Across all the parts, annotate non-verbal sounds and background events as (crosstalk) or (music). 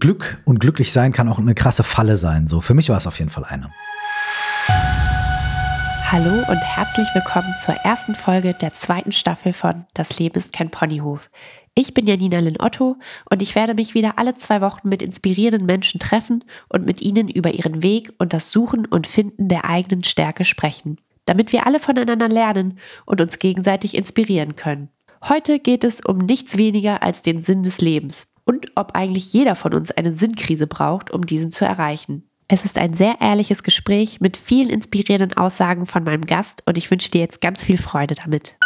Glück und glücklich sein kann auch eine krasse Falle sein. So, für mich war es auf jeden Fall eine. Hallo und herzlich willkommen zur ersten Folge der zweiten Staffel von Das Leben ist kein Ponyhof. Ich bin Janina Lynn Otto und ich werde mich wieder alle zwei Wochen mit inspirierenden Menschen treffen und mit ihnen über ihren Weg und das Suchen und Finden der eigenen Stärke sprechen, damit wir alle voneinander lernen und uns gegenseitig inspirieren können. Heute geht es um nichts weniger als den Sinn des Lebens und ob eigentlich jeder von uns eine Sinnkrise braucht, um diesen zu erreichen. Es ist ein sehr ehrliches Gespräch mit vielen inspirierenden Aussagen von meinem Gast und ich wünsche dir jetzt ganz viel Freude damit.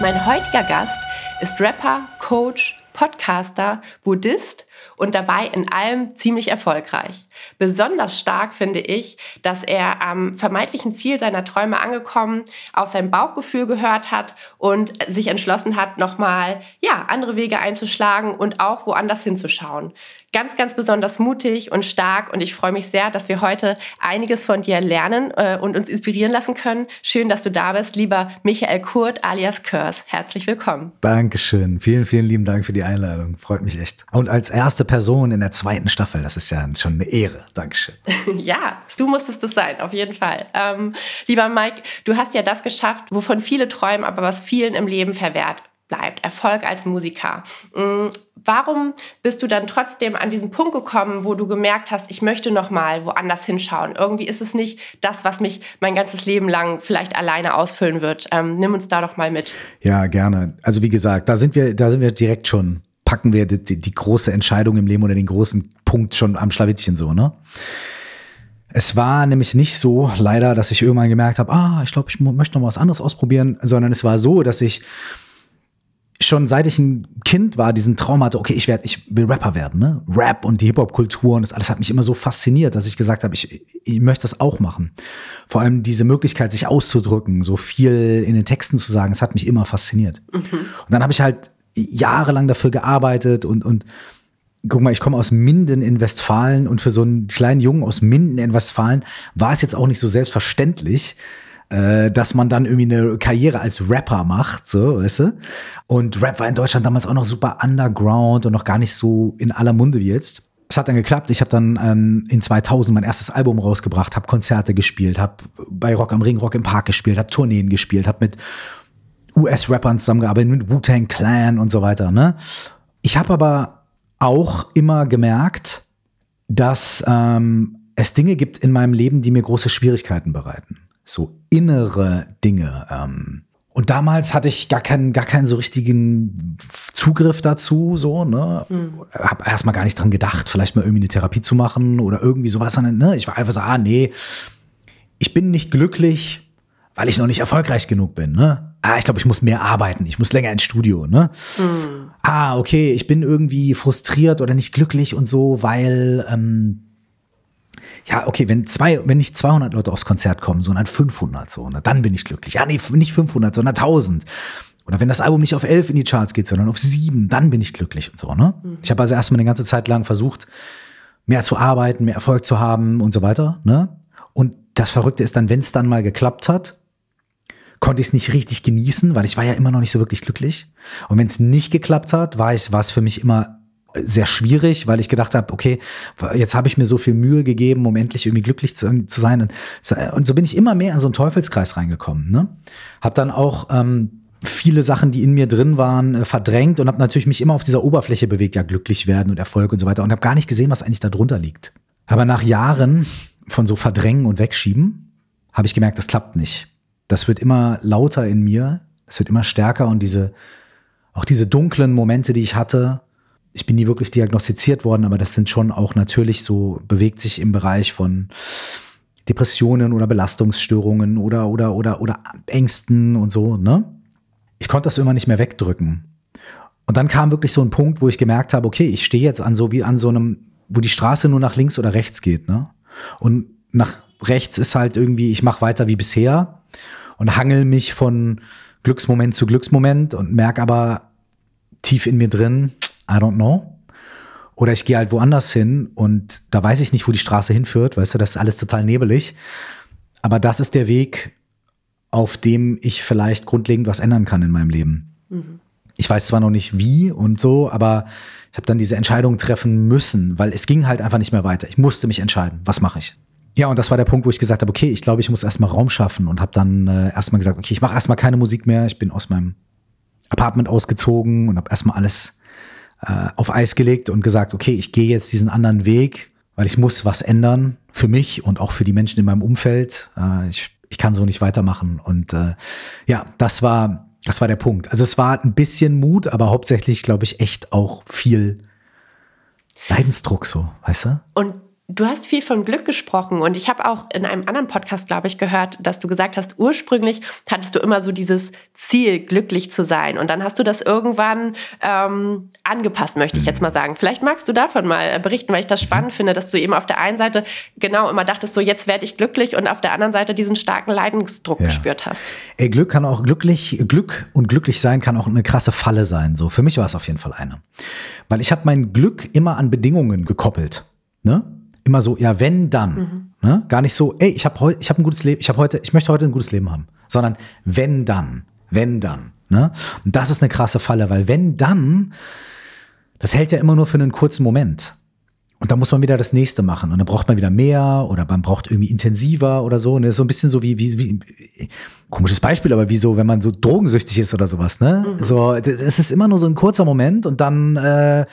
Mein heutiger Gast ist Rapper, Coach, Podcaster, Buddhist und dabei in allem ziemlich erfolgreich. Besonders stark finde ich, dass er am vermeintlichen Ziel seiner Träume angekommen, auf sein Bauchgefühl gehört hat und sich entschlossen hat, nochmal ja, andere Wege einzuschlagen und auch woanders hinzuschauen ganz, ganz besonders mutig und stark und ich freue mich sehr, dass wir heute einiges von dir lernen äh, und uns inspirieren lassen können. Schön, dass du da bist, lieber Michael Kurt alias Kurs. Herzlich willkommen. Dankeschön. Vielen, vielen lieben Dank für die Einladung. Freut mich echt. Und als erste Person in der zweiten Staffel, das ist ja schon eine Ehre. Dankeschön. (laughs) ja, du musstest es sein, auf jeden Fall. Ähm, lieber Mike, du hast ja das geschafft, wovon viele träumen, aber was vielen im Leben verwehrt bleibt. Erfolg als Musiker. Mm, warum bist du dann trotzdem an diesen Punkt gekommen, wo du gemerkt hast, ich möchte noch mal woanders hinschauen? Irgendwie ist es nicht das, was mich mein ganzes Leben lang vielleicht alleine ausfüllen wird. Ähm, nimm uns da doch mal mit. Ja, gerne. Also wie gesagt, da sind wir, da sind wir direkt schon packen wir die, die, große Entscheidung im Leben oder den großen Punkt schon am Schlawittchen so, ne? Es war nämlich nicht so, leider, dass ich irgendwann gemerkt habe, ah, ich glaube, ich möchte noch was anderes ausprobieren, sondern es war so, dass ich schon seit ich ein Kind war, diesen Traum hatte, okay, ich werde, ich will Rapper werden, ne? Rap und die Hip-Hop-Kultur und das alles hat mich immer so fasziniert, dass ich gesagt habe, ich, ich möchte das auch machen. Vor allem diese Möglichkeit, sich auszudrücken, so viel in den Texten zu sagen, das hat mich immer fasziniert. Mhm. Und dann habe ich halt jahrelang dafür gearbeitet und, und guck mal, ich komme aus Minden in Westfalen und für so einen kleinen Jungen aus Minden in Westfalen war es jetzt auch nicht so selbstverständlich, äh, dass man dann irgendwie eine Karriere als Rapper macht, so, weißt du? Und Rap war in Deutschland damals auch noch super underground und noch gar nicht so in aller Munde wie jetzt. Es hat dann geklappt. Ich habe dann ähm, in 2000 mein erstes Album rausgebracht, habe Konzerte gespielt, habe bei Rock am Ring, Rock im Park gespielt, habe Tourneen gespielt, habe mit US-Rappern zusammengearbeitet, mit Wu-Tang Clan und so weiter. Ne? Ich habe aber auch immer gemerkt, dass ähm, es Dinge gibt in meinem Leben, die mir große Schwierigkeiten bereiten so innere Dinge. Ähm, und damals hatte ich gar keinen, gar keinen so richtigen Zugriff dazu, so, ne? Mhm. Hab erstmal gar nicht dran gedacht, vielleicht mal irgendwie eine Therapie zu machen oder irgendwie sowas. Ne? Ich war einfach so, ah, nee, ich bin nicht glücklich, weil ich noch nicht erfolgreich genug bin, ne? Ah, ich glaube, ich muss mehr arbeiten, ich muss länger ins Studio, ne? Mhm. Ah, okay, ich bin irgendwie frustriert oder nicht glücklich und so, weil, ähm, ja, okay, wenn zwei, wenn nicht 200 Leute aufs Konzert kommen, sondern 500 so, ne, dann bin ich glücklich. Ja, nee, nicht 500, sondern 1000. Oder wenn das Album nicht auf 11 in die Charts geht, sondern auf 7, dann bin ich glücklich und so, ne? Mhm. Ich habe also erstmal eine ganze Zeit lang versucht, mehr zu arbeiten, mehr Erfolg zu haben und so weiter, ne? Und das Verrückte ist dann, wenn es dann mal geklappt hat, konnte ich es nicht richtig genießen, weil ich war ja immer noch nicht so wirklich glücklich. Und wenn es nicht geklappt hat, war es, war es für mich immer sehr schwierig, weil ich gedacht habe, okay, jetzt habe ich mir so viel Mühe gegeben, um endlich irgendwie glücklich zu, zu sein. Und, und, so bin ich immer mehr in so einen Teufelskreis reingekommen. Ne? Hab dann auch ähm, viele Sachen, die in mir drin waren, äh, verdrängt und habe natürlich mich immer auf dieser Oberfläche bewegt, ja, glücklich werden und Erfolg und so weiter. Und habe gar nicht gesehen, was eigentlich da drunter liegt. Aber nach Jahren von so Verdrängen und Wegschieben habe ich gemerkt, das klappt nicht. Das wird immer lauter in mir, das wird immer stärker und diese, auch diese dunklen Momente, die ich hatte, ich bin nie wirklich diagnostiziert worden, aber das sind schon auch natürlich so, bewegt sich im Bereich von Depressionen oder Belastungsstörungen oder, oder, oder, oder Ängsten und so, ne? Ich konnte das immer nicht mehr wegdrücken. Und dann kam wirklich so ein Punkt, wo ich gemerkt habe, okay, ich stehe jetzt an so wie an so einem, wo die Straße nur nach links oder rechts geht, ne? Und nach rechts ist halt irgendwie, ich mache weiter wie bisher und hangel mich von Glücksmoment zu Glücksmoment und merke aber tief in mir drin, I don't know. Oder ich gehe halt woanders hin und da weiß ich nicht, wo die Straße hinführt, weißt du, das ist alles total nebelig. Aber das ist der Weg, auf dem ich vielleicht grundlegend was ändern kann in meinem Leben. Mhm. Ich weiß zwar noch nicht wie und so, aber ich habe dann diese Entscheidung treffen müssen, weil es ging halt einfach nicht mehr weiter. Ich musste mich entscheiden, was mache ich. Ja, und das war der Punkt, wo ich gesagt habe, okay, ich glaube, ich muss erstmal Raum schaffen und habe dann äh, erstmal gesagt, okay, ich mache erstmal keine Musik mehr. Ich bin aus meinem Apartment ausgezogen und habe erstmal alles äh, auf Eis gelegt und gesagt, okay, ich gehe jetzt diesen anderen Weg, weil ich muss was ändern für mich und auch für die Menschen in meinem Umfeld. Äh, ich, ich kann so nicht weitermachen. Und äh, ja, das war, das war der Punkt. Also es war ein bisschen Mut, aber hauptsächlich, glaube ich, echt auch viel Leidensdruck so, weißt du? Und Du hast viel von Glück gesprochen und ich habe auch in einem anderen Podcast, glaube ich, gehört, dass du gesagt hast, ursprünglich hattest du immer so dieses Ziel, glücklich zu sein. Und dann hast du das irgendwann ähm, angepasst, möchte ich jetzt mal sagen. Vielleicht magst du davon mal berichten, weil ich das spannend finde, dass du eben auf der einen Seite genau immer dachtest, so jetzt werde ich glücklich und auf der anderen Seite diesen starken Leidensdruck ja. gespürt hast. Ey, Glück kann auch glücklich, Glück und glücklich sein kann auch eine krasse Falle sein. So, für mich war es auf jeden Fall eine. Weil ich habe mein Glück immer an Bedingungen gekoppelt. Ne? Immer so, ja, wenn dann. Mhm. Ne? Gar nicht so, ey, ich habe ich habe ein gutes Leben, ich habe heute, ich möchte heute ein gutes Leben haben, sondern wenn dann, wenn dann. Ne? Und das ist eine krasse Falle, weil wenn dann, das hält ja immer nur für einen kurzen Moment. Und dann muss man wieder das nächste machen. Und dann braucht man wieder mehr oder man braucht irgendwie intensiver oder so. Und das ist so ein bisschen so wie, wie, wie komisches Beispiel, aber wie so, wenn man so drogensüchtig ist oder sowas, ne? Mhm. So, es ist immer nur so ein kurzer Moment und dann äh,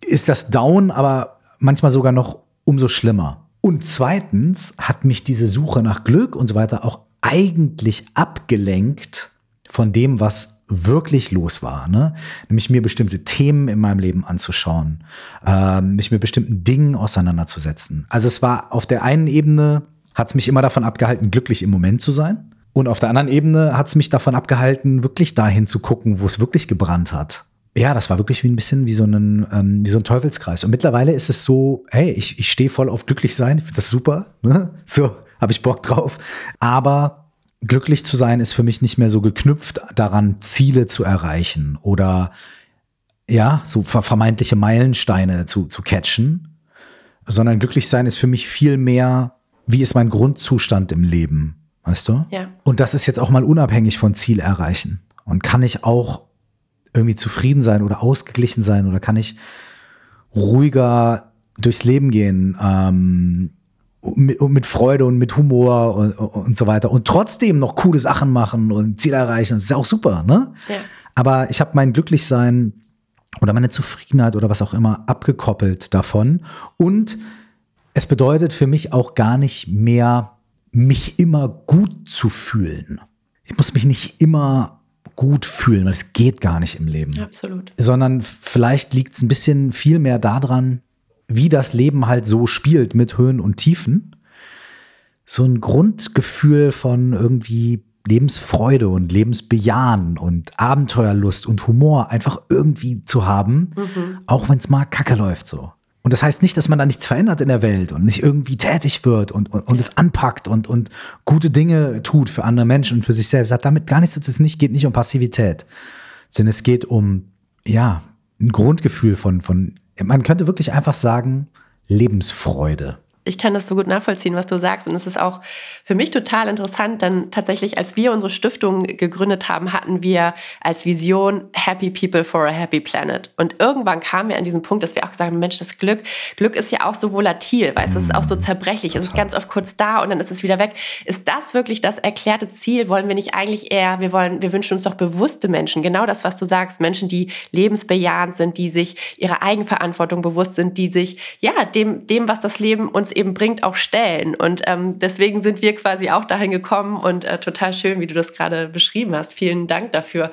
ist das down, aber manchmal sogar noch umso schlimmer. Und zweitens hat mich diese Suche nach Glück und so weiter auch eigentlich abgelenkt von dem, was wirklich los war. Ne? Nämlich mir bestimmte Themen in meinem Leben anzuschauen, äh, mich mit bestimmten Dingen auseinanderzusetzen. Also es war auf der einen Ebene, hat es mich immer davon abgehalten, glücklich im Moment zu sein. Und auf der anderen Ebene hat es mich davon abgehalten, wirklich dahin zu gucken, wo es wirklich gebrannt hat ja, das war wirklich wie ein bisschen wie so, ein, ähm, wie so ein Teufelskreis. Und mittlerweile ist es so, hey, ich, ich stehe voll auf glücklich sein, ich finde das super, ne? (laughs) so habe ich Bock drauf. Aber glücklich zu sein ist für mich nicht mehr so geknüpft daran, Ziele zu erreichen oder ja, so vermeintliche Meilensteine zu, zu catchen, sondern glücklich sein ist für mich viel mehr, wie ist mein Grundzustand im Leben, weißt du? Ja. Und das ist jetzt auch mal unabhängig von Ziel erreichen. Und kann ich auch irgendwie zufrieden sein oder ausgeglichen sein oder kann ich ruhiger durchs Leben gehen ähm, mit, mit, Freude und mit Humor und, und, so weiter und trotzdem noch coole Sachen machen und Ziele erreichen. Das ist ja auch super, ne? Ja. Aber ich habe mein Glücklichsein oder meine Zufriedenheit oder was auch immer abgekoppelt davon und es bedeutet für mich auch gar nicht mehr, mich immer gut zu fühlen. Ich muss mich nicht immer gut fühlen, weil es geht gar nicht im Leben. Absolut. Sondern vielleicht liegt es ein bisschen viel mehr daran, wie das Leben halt so spielt mit Höhen und Tiefen. So ein Grundgefühl von irgendwie Lebensfreude und Lebensbejahen und Abenteuerlust und Humor einfach irgendwie zu haben, mhm. auch wenn es mal kacke läuft so. Und das heißt nicht, dass man da nichts verändert in der Welt und nicht irgendwie tätig wird und, und, und es anpackt und, und gute Dinge tut für andere Menschen und für sich selbst. Hat damit gar nichts zu tun. Es geht nicht um Passivität, sondern es geht um, ja, ein Grundgefühl von, von, man könnte wirklich einfach sagen, Lebensfreude ich kann das so gut nachvollziehen, was du sagst. Und es ist auch für mich total interessant, denn tatsächlich, als wir unsere Stiftung gegründet haben, hatten wir als Vision Happy People for a Happy Planet. Und irgendwann kamen wir an diesen Punkt, dass wir auch gesagt haben, Mensch, das Glück, Glück ist ja auch so volatil, weißt du, es ist auch so mm, zerbrechlich, es ist ganz oft kurz da und dann ist es wieder weg. Ist das wirklich das erklärte Ziel? Wollen wir nicht eigentlich eher, wir wollen, wir wünschen uns doch bewusste Menschen, genau das, was du sagst, Menschen, die lebensbejahend sind, die sich ihrer Eigenverantwortung bewusst sind, die sich, ja, dem, dem, was das Leben uns eben bringt, auch stellen. Und ähm, deswegen sind wir quasi auch dahin gekommen und äh, total schön, wie du das gerade beschrieben hast. Vielen Dank dafür.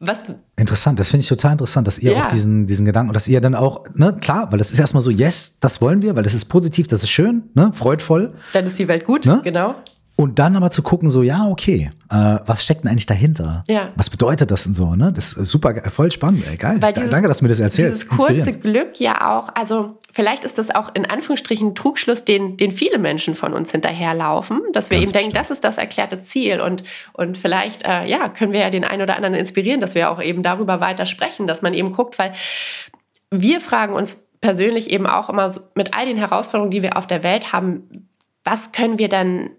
Was Interessant, das finde ich total interessant, dass ihr ja. auch diesen, diesen Gedanken und dass ihr dann auch, ne, klar, weil das ist erstmal so, yes, das wollen wir, weil das ist positiv, das ist schön, ne, freudvoll. Dann ist die Welt gut, ne? genau. Und dann aber zu gucken, so, ja, okay, äh, was steckt denn eigentlich dahinter? Ja. Was bedeutet das denn so? Ne? Das ist super, voll spannend, ey, geil. Dieses, Danke, dass du mir das erzählst. Dieses kurze Glück ja auch, also vielleicht ist das auch in Anführungsstrichen ein Trugschluss, den, den viele Menschen von uns hinterherlaufen, dass wir Ganz eben bestimmt. denken, das ist das erklärte Ziel. Und, und vielleicht, äh, ja, können wir ja den einen oder anderen inspirieren, dass wir auch eben darüber weiter sprechen, dass man eben guckt, weil wir fragen uns persönlich eben auch immer so, mit all den Herausforderungen, die wir auf der Welt haben, was können wir dann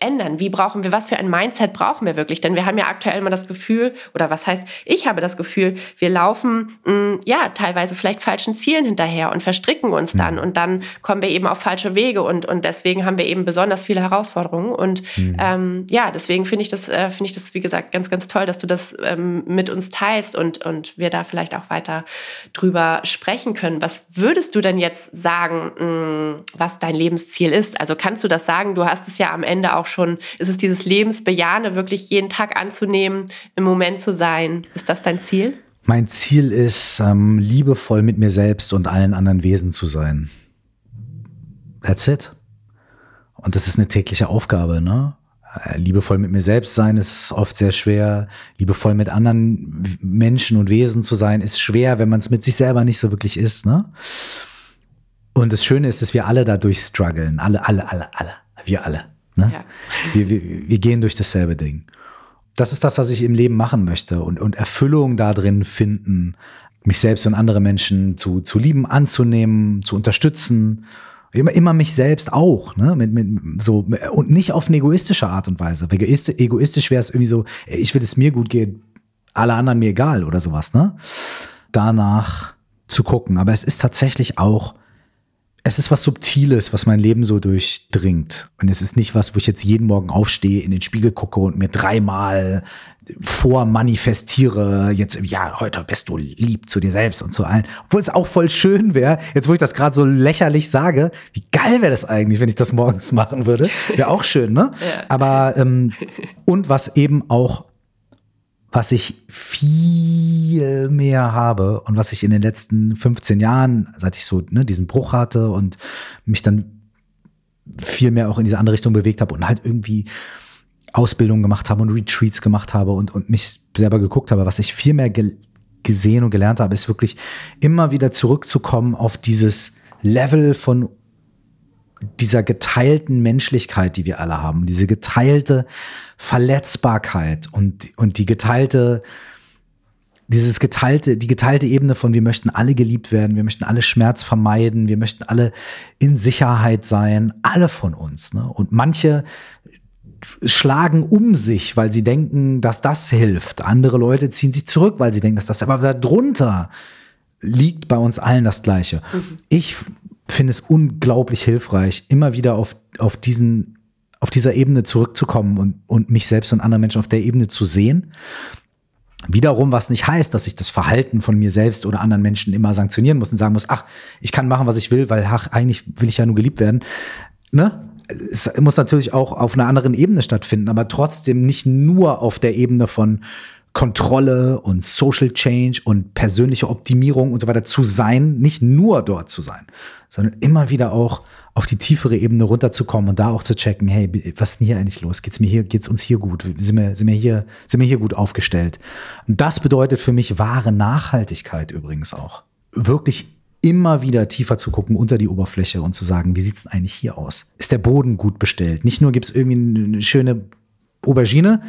ändern? Wie brauchen wir, was für ein Mindset brauchen wir wirklich? Denn wir haben ja aktuell immer das Gefühl, oder was heißt, ich habe das Gefühl, wir laufen mh, mm, ja teilweise vielleicht falschen Zielen hinterher und verstricken uns dann mhm. und dann kommen wir eben auf falsche Wege und, und deswegen haben wir eben besonders viele Herausforderungen. Und mhm. ähm, ja, deswegen finde ich das, äh, finde ich das, wie gesagt, ganz, ganz toll, dass du das ähm, mit uns teilst und, und wir da vielleicht auch weiter drüber sprechen können. Was würdest du denn jetzt sagen, mh, mm, was dein Lebensziel ist? Also kannst du das sagen? Du hast es ja am Ende auch schon, ist es dieses Lebensbejahende, wirklich jeden Tag anzunehmen, im Moment zu sein? Ist das dein Ziel? Mein Ziel ist, ähm, liebevoll mit mir selbst und allen anderen Wesen zu sein. That's it. Und das ist eine tägliche Aufgabe, ne? Äh, liebevoll mit mir selbst sein ist oft sehr schwer. Liebevoll mit anderen Menschen und Wesen zu sein ist schwer, wenn man es mit sich selber nicht so wirklich ist, ne? Und das Schöne ist, dass wir alle dadurch strugglen. Alle, alle, alle, alle. Wir alle. Ne? Ja. Wir, wir, wir gehen durch dasselbe Ding. Das ist das, was ich im Leben machen möchte und, und Erfüllung darin finden, mich selbst und andere Menschen zu, zu lieben, anzunehmen, zu unterstützen. Immer, immer mich selbst auch, ne? Mit, mit, so, und nicht auf eine egoistische Art und Weise. Weil egoistisch wäre es irgendwie so, ich will es mir gut gehen, alle anderen mir egal oder sowas, ne? Danach zu gucken. Aber es ist tatsächlich auch es ist was Subtiles, was mein Leben so durchdringt. Und es ist nicht was, wo ich jetzt jeden Morgen aufstehe, in den Spiegel gucke und mir dreimal vormanifestiere, jetzt, ja, heute bist du lieb zu dir selbst und zu allen. Obwohl es auch voll schön wäre, jetzt wo ich das gerade so lächerlich sage, wie geil wäre das eigentlich, wenn ich das morgens (laughs) machen würde. Wäre auch schön, ne? Ja. Aber, ähm, und was eben auch was ich viel mehr habe und was ich in den letzten 15 Jahren, seit ich so ne, diesen Bruch hatte und mich dann viel mehr auch in diese andere Richtung bewegt habe und halt irgendwie Ausbildungen gemacht habe und Retreats gemacht habe und, und mich selber geguckt habe, was ich viel mehr ge gesehen und gelernt habe, ist wirklich immer wieder zurückzukommen auf dieses Level von dieser geteilten Menschlichkeit, die wir alle haben, diese geteilte Verletzbarkeit und, und die geteilte, dieses geteilte, die geteilte Ebene von wir möchten alle geliebt werden, wir möchten alle Schmerz vermeiden, wir möchten alle in Sicherheit sein, alle von uns. Ne? Und manche schlagen um sich, weil sie denken, dass das hilft. Andere Leute ziehen sich zurück, weil sie denken, dass das, aber darunter liegt bei uns allen das Gleiche. Mhm. Ich finde es unglaublich hilfreich, immer wieder auf, auf diesen, auf dieser Ebene zurückzukommen und, und mich selbst und andere Menschen auf der Ebene zu sehen. Wiederum, was nicht heißt, dass ich das Verhalten von mir selbst oder anderen Menschen immer sanktionieren muss und sagen muss, ach, ich kann machen, was ich will, weil ach, eigentlich will ich ja nur geliebt werden. Ne? Es muss natürlich auch auf einer anderen Ebene stattfinden, aber trotzdem nicht nur auf der Ebene von Kontrolle und Social Change und persönliche Optimierung und so weiter zu sein, nicht nur dort zu sein, sondern immer wieder auch auf die tiefere Ebene runterzukommen und da auch zu checken, hey, was ist denn hier eigentlich los? Geht's mir hier, geht's uns hier gut? Sind wir, sind wir hier, sind wir hier gut aufgestellt? Und das bedeutet für mich wahre Nachhaltigkeit übrigens auch. Wirklich immer wieder tiefer zu gucken unter die Oberfläche und zu sagen, wie sieht's denn eigentlich hier aus? Ist der Boden gut bestellt? Nicht nur gibt's irgendwie eine schöne Aubergine,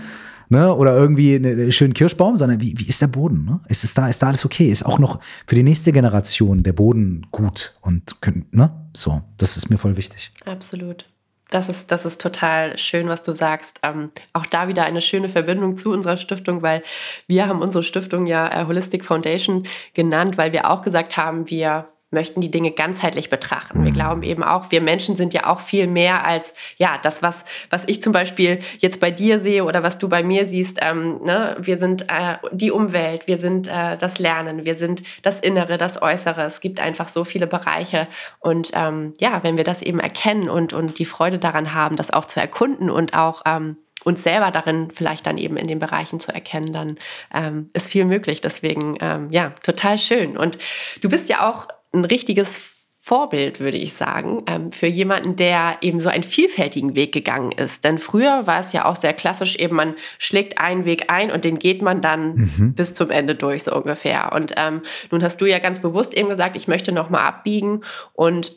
ne, oder irgendwie einen schönen Kirschbaum, sondern wie, wie ist der Boden? Ne? Ist es da, ist da alles okay? Ist auch noch für die nächste Generation der Boden gut und ne? So, das ist mir voll wichtig. Absolut. Das ist, das ist total schön, was du sagst. Ähm, auch da wieder eine schöne Verbindung zu unserer Stiftung, weil wir haben unsere Stiftung ja äh, Holistic Foundation genannt, weil wir auch gesagt haben, wir möchten die Dinge ganzheitlich betrachten. Wir mhm. glauben eben auch, wir Menschen sind ja auch viel mehr als ja das, was, was ich zum Beispiel jetzt bei dir sehe oder was du bei mir siehst. Ähm, ne? Wir sind äh, die Umwelt, wir sind äh, das Lernen, wir sind das Innere, das Äußere. Es gibt einfach so viele Bereiche. Und ähm, ja, wenn wir das eben erkennen und, und die Freude daran haben, das auch zu erkunden und auch ähm, uns selber darin vielleicht dann eben in den Bereichen zu erkennen, dann ähm, ist viel möglich. Deswegen, ähm, ja, total schön. Und du bist ja auch ein richtiges Vorbild, würde ich sagen, ähm, für jemanden, der eben so einen vielfältigen Weg gegangen ist. Denn früher war es ja auch sehr klassisch, eben man schlägt einen Weg ein und den geht man dann mhm. bis zum Ende durch, so ungefähr. Und ähm, nun hast du ja ganz bewusst eben gesagt, ich möchte nochmal abbiegen und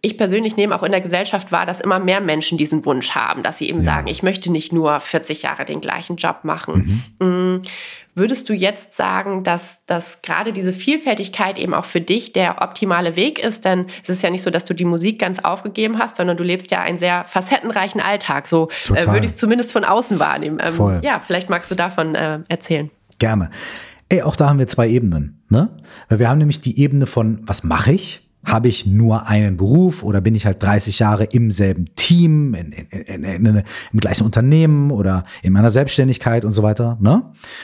ich persönlich nehme auch in der Gesellschaft wahr, dass immer mehr Menschen diesen Wunsch haben, dass sie eben ja. sagen, ich möchte nicht nur 40 Jahre den gleichen Job machen. Mhm. Würdest du jetzt sagen, dass, dass gerade diese Vielfältigkeit eben auch für dich der optimale Weg ist? Denn es ist ja nicht so, dass du die Musik ganz aufgegeben hast, sondern du lebst ja einen sehr facettenreichen Alltag. So äh, würde ich es zumindest von außen wahrnehmen. Ähm, ja, vielleicht magst du davon äh, erzählen. Gerne. Ey, auch da haben wir zwei Ebenen. Ne? Weil wir haben nämlich die Ebene von, was mache ich? Habe ich nur einen Beruf oder bin ich halt 30 Jahre im selben Team, in, in, in, im gleichen Unternehmen oder in meiner Selbstständigkeit und so weiter? Ne?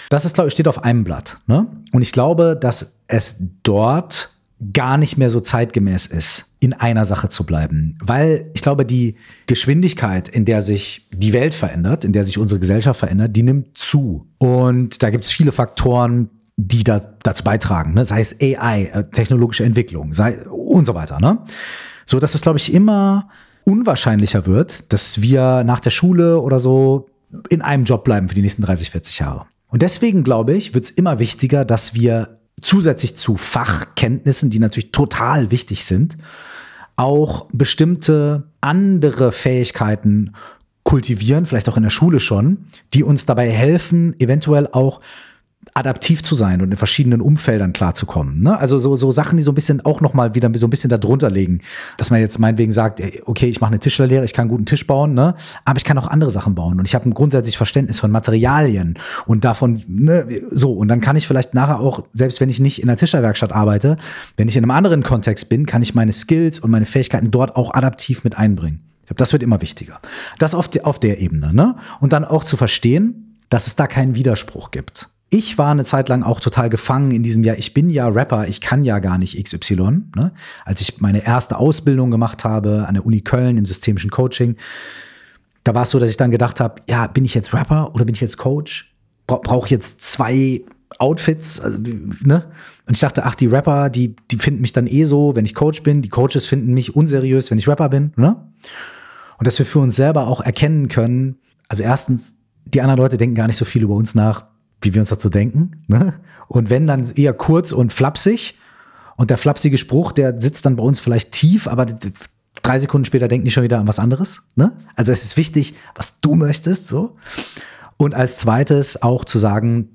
Das ist, glaube ich, steht auf einem Blatt. Ne? Und ich glaube, dass es dort gar nicht mehr so zeitgemäß ist, in einer Sache zu bleiben. Weil ich glaube, die Geschwindigkeit, in der sich die Welt verändert, in der sich unsere Gesellschaft verändert, die nimmt zu. Und da gibt es viele Faktoren, die da, dazu beitragen, ne? sei es AI, äh, technologische Entwicklung, sei und so weiter. Ne? So dass es, glaube ich, immer unwahrscheinlicher wird, dass wir nach der Schule oder so in einem Job bleiben für die nächsten 30, 40 Jahre. Und deswegen, glaube ich, wird es immer wichtiger, dass wir zusätzlich zu Fachkenntnissen, die natürlich total wichtig sind, auch bestimmte andere Fähigkeiten kultivieren, vielleicht auch in der Schule schon, die uns dabei helfen, eventuell auch adaptiv zu sein und in verschiedenen Umfeldern klarzukommen. Ne? Also so, so Sachen, die so ein bisschen auch nochmal wieder so ein bisschen darunter legen. Dass man jetzt meinetwegen sagt, okay, ich mache eine Tischlerlehre, ich kann einen guten Tisch bauen, ne? aber ich kann auch andere Sachen bauen. Und ich habe ein grundsätzliches Verständnis von Materialien und davon, ne, so. Und dann kann ich vielleicht nachher auch, selbst wenn ich nicht in der Tischlerwerkstatt arbeite, wenn ich in einem anderen Kontext bin, kann ich meine Skills und meine Fähigkeiten dort auch adaptiv mit einbringen. Ich glaube, das wird immer wichtiger. Das auf, die, auf der Ebene. Ne? Und dann auch zu verstehen, dass es da keinen Widerspruch gibt ich war eine Zeit lang auch total gefangen in diesem Jahr. Ich bin ja Rapper, ich kann ja gar nicht XY. Ne? Als ich meine erste Ausbildung gemacht habe an der Uni Köln im systemischen Coaching, da war es so, dass ich dann gedacht habe, ja, bin ich jetzt Rapper oder bin ich jetzt Coach? Bra Brauche ich jetzt zwei Outfits? Also, ne? Und ich dachte, ach, die Rapper, die, die finden mich dann eh so, wenn ich Coach bin. Die Coaches finden mich unseriös, wenn ich Rapper bin. Ne? Und dass wir für uns selber auch erkennen können, also erstens, die anderen Leute denken gar nicht so viel über uns nach, wie wir uns dazu denken. Ne? Und wenn dann eher kurz und flapsig. Und der flapsige Spruch, der sitzt dann bei uns vielleicht tief, aber drei Sekunden später denken die schon wieder an was anderes. Ne? Also es ist wichtig, was du möchtest. So. Und als zweites auch zu sagen,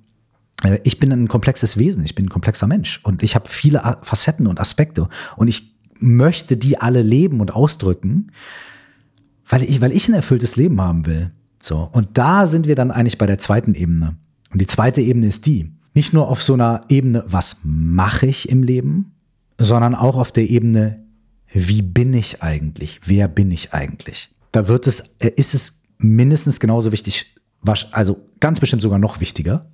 äh, ich bin ein komplexes Wesen, ich bin ein komplexer Mensch und ich habe viele Facetten und Aspekte und ich möchte die alle leben und ausdrücken, weil ich, weil ich ein erfülltes Leben haben will. So. Und da sind wir dann eigentlich bei der zweiten Ebene. Und die zweite Ebene ist die, nicht nur auf so einer Ebene, was mache ich im Leben, sondern auch auf der Ebene, wie bin ich eigentlich? Wer bin ich eigentlich? Da wird es, äh, ist es mindestens genauso wichtig, also ganz bestimmt sogar noch wichtiger,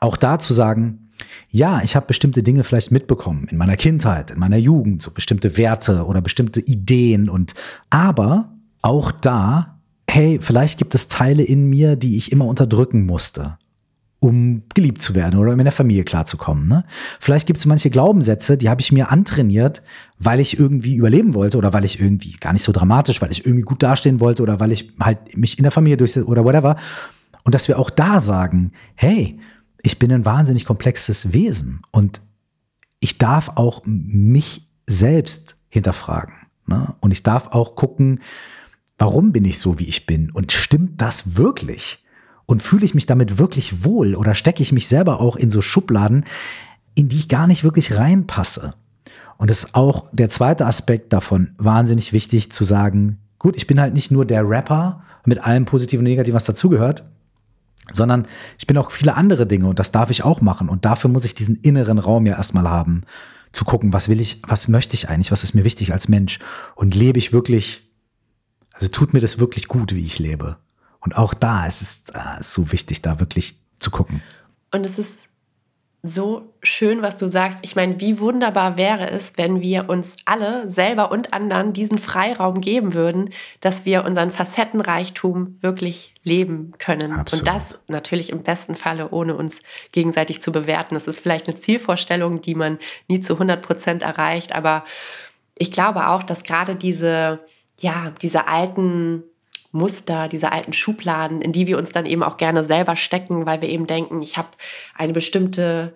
auch da zu sagen, ja, ich habe bestimmte Dinge vielleicht mitbekommen in meiner Kindheit, in meiner Jugend, so bestimmte Werte oder bestimmte Ideen und aber auch da, hey, vielleicht gibt es Teile in mir, die ich immer unterdrücken musste um geliebt zu werden oder um in der Familie klarzukommen. Ne? Vielleicht gibt es manche Glaubenssätze, die habe ich mir antrainiert, weil ich irgendwie überleben wollte oder weil ich irgendwie gar nicht so dramatisch, weil ich irgendwie gut dastehen wollte oder weil ich halt mich in der Familie durchsetze oder whatever. Und dass wir auch da sagen, hey, ich bin ein wahnsinnig komplexes Wesen und ich darf auch mich selbst hinterfragen. Ne? Und ich darf auch gucken, warum bin ich so, wie ich bin? Und stimmt das wirklich? Und fühle ich mich damit wirklich wohl oder stecke ich mich selber auch in so Schubladen, in die ich gar nicht wirklich reinpasse? Und es ist auch der zweite Aspekt davon wahnsinnig wichtig zu sagen, gut, ich bin halt nicht nur der Rapper mit allem Positiven und Negativen, was dazugehört, sondern ich bin auch viele andere Dinge und das darf ich auch machen. Und dafür muss ich diesen inneren Raum ja erstmal haben, zu gucken, was will ich, was möchte ich eigentlich, was ist mir wichtig als Mensch und lebe ich wirklich, also tut mir das wirklich gut, wie ich lebe. Und auch da ist es äh, so wichtig, da wirklich zu gucken. Und es ist so schön, was du sagst. Ich meine, wie wunderbar wäre es, wenn wir uns alle, selber und anderen, diesen Freiraum geben würden, dass wir unseren Facettenreichtum wirklich leben können. Absolut. Und das natürlich im besten Falle, ohne uns gegenseitig zu bewerten. Es ist vielleicht eine Zielvorstellung, die man nie zu 100 Prozent erreicht, aber ich glaube auch, dass gerade diese, ja, diese alten Muster, diese alten Schubladen, in die wir uns dann eben auch gerne selber stecken, weil wir eben denken, ich habe eine bestimmte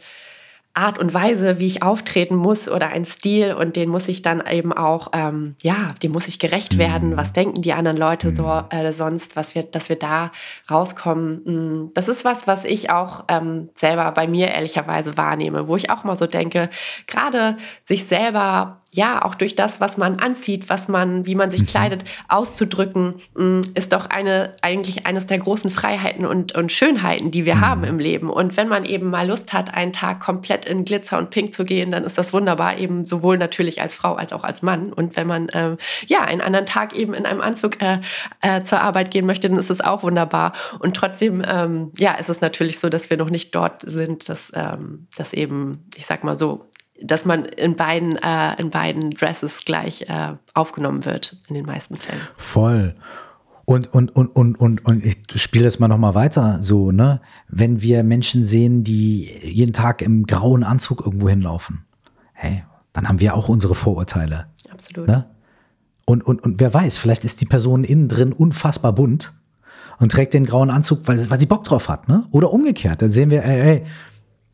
Art und Weise, wie ich auftreten muss oder ein Stil und den muss ich dann eben auch, ähm, ja, dem muss ich gerecht werden. Mhm. Was denken die anderen Leute so mhm. äh, sonst, was wir, dass wir da rauskommen? Mm, das ist was, was ich auch ähm, selber bei mir ehrlicherweise wahrnehme, wo ich auch mal so denke, gerade sich selber ja, auch durch das, was man anzieht, was man, wie man sich mhm. kleidet, auszudrücken, mm, ist doch eine, eigentlich eines der großen Freiheiten und, und Schönheiten, die wir haben im Leben. Und wenn man eben mal Lust hat, einen Tag komplett in Glitzer und Pink zu gehen, dann ist das wunderbar, eben sowohl natürlich als Frau als auch als Mann. Und wenn man ähm, ja einen anderen Tag eben in einem Anzug äh, äh, zur Arbeit gehen möchte, dann ist es auch wunderbar. Und trotzdem, ähm, ja, ist es natürlich so, dass wir noch nicht dort sind, dass, ähm, dass eben, ich sag mal so, dass man in beiden, äh, in beiden Dresses gleich äh, aufgenommen wird, in den meisten Fällen. Voll. Und, und, und, und, und, und ich spiele das mal nochmal weiter so, ne? Wenn wir Menschen sehen, die jeden Tag im grauen Anzug irgendwo hinlaufen, hey, dann haben wir auch unsere Vorurteile. Absolut. Ne? Und, und, und wer weiß, vielleicht ist die Person innen drin unfassbar bunt und trägt den grauen Anzug, weil, weil sie Bock drauf hat, ne? Oder umgekehrt. Dann sehen wir, ey, ey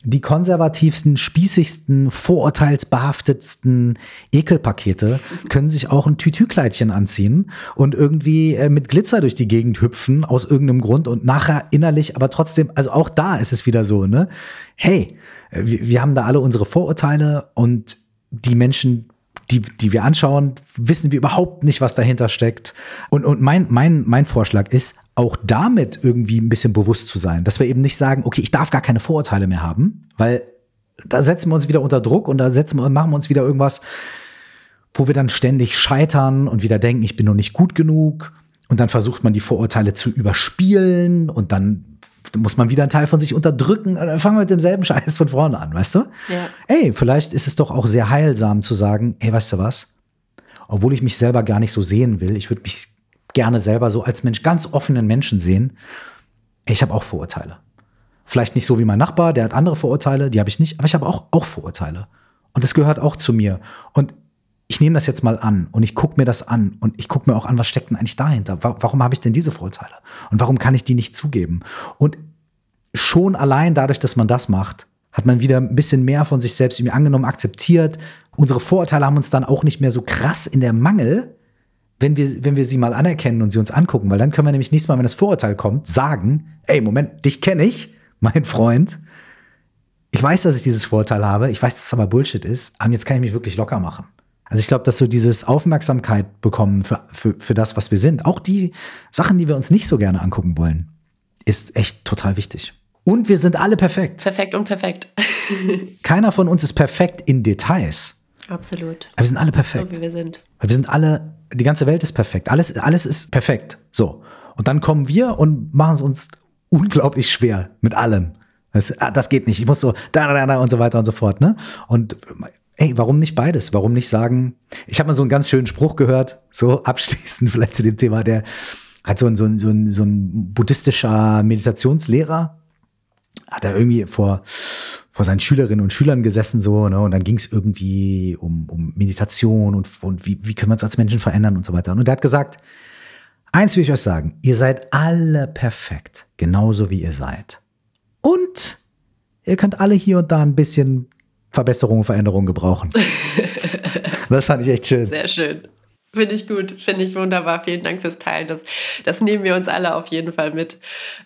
die konservativsten, spießigsten, vorurteilsbehaftetsten Ekelpakete können sich auch ein Tütükleidchen anziehen und irgendwie äh, mit Glitzer durch die Gegend hüpfen aus irgendeinem Grund und nachher innerlich, aber trotzdem, also auch da ist es wieder so, ne? Hey, äh, wir, wir haben da alle unsere Vorurteile und die Menschen, die, die wir anschauen, wissen wir überhaupt nicht, was dahinter steckt. Und, und mein, mein, mein Vorschlag ist, auch damit irgendwie ein bisschen bewusst zu sein, dass wir eben nicht sagen, okay, ich darf gar keine Vorurteile mehr haben, weil da setzen wir uns wieder unter Druck und da setzen wir, machen wir uns wieder irgendwas, wo wir dann ständig scheitern und wieder denken, ich bin noch nicht gut genug. Und dann versucht man die Vorurteile zu überspielen und dann muss man wieder einen Teil von sich unterdrücken. Dann fangen wir mit demselben Scheiß von vorne an, weißt du? Ja. Ey, vielleicht ist es doch auch sehr heilsam zu sagen, ey, weißt du was? Obwohl ich mich selber gar nicht so sehen will, ich würde mich gerne selber so als Mensch, ganz offenen Menschen sehen. Ich habe auch Vorurteile. Vielleicht nicht so wie mein Nachbar, der hat andere Vorurteile, die habe ich nicht, aber ich habe auch, auch Vorurteile. Und das gehört auch zu mir. Und ich nehme das jetzt mal an und ich gucke mir das an und ich gucke mir auch an, was steckt denn eigentlich dahinter? Warum habe ich denn diese Vorurteile? Und warum kann ich die nicht zugeben? Und schon allein dadurch, dass man das macht, hat man wieder ein bisschen mehr von sich selbst irgendwie angenommen, akzeptiert. Unsere Vorurteile haben uns dann auch nicht mehr so krass in der Mangel, wenn wir, wenn wir sie mal anerkennen und sie uns angucken, weil dann können wir nämlich nächstes Mal, wenn das Vorurteil kommt, sagen, ey, Moment, dich kenne ich, mein Freund. Ich weiß, dass ich dieses Vorurteil habe, ich weiß, dass es aber Bullshit ist, und jetzt kann ich mich wirklich locker machen. Also ich glaube, dass so dieses Aufmerksamkeit bekommen für, für, für das, was wir sind, auch die Sachen, die wir uns nicht so gerne angucken wollen, ist echt total wichtig. Und wir sind alle perfekt. Perfekt und perfekt. (laughs) Keiner von uns ist perfekt in Details. Absolut. Aber wir sind alle perfekt. So wie wir sind. Wir sind alle die ganze Welt ist perfekt. Alles, alles ist perfekt. So. Und dann kommen wir und machen es uns unglaublich schwer mit allem. Das, ah, das geht nicht. Ich muss so da, da, da und so weiter und so fort. Ne? Und ey, warum nicht beides? Warum nicht sagen, ich habe mal so einen ganz schönen Spruch gehört, so (laughs) abschließend vielleicht zu dem Thema, der hat so ein, so ein, so ein, so ein buddhistischer Meditationslehrer, hat er irgendwie vor, vor seinen Schülerinnen und Schülern gesessen so, ne? Und dann ging es irgendwie um, um Meditation und, und wie, wie können wir uns als Menschen verändern und so weiter. Und er hat gesagt, eins will ich euch sagen, ihr seid alle perfekt, genauso wie ihr seid. Und ihr könnt alle hier und da ein bisschen Verbesserung, Veränderung gebrauchen. (laughs) das fand ich echt schön. Sehr schön. Finde ich gut, finde ich wunderbar. Vielen Dank fürs Teilen. Das, das nehmen wir uns alle auf jeden Fall mit.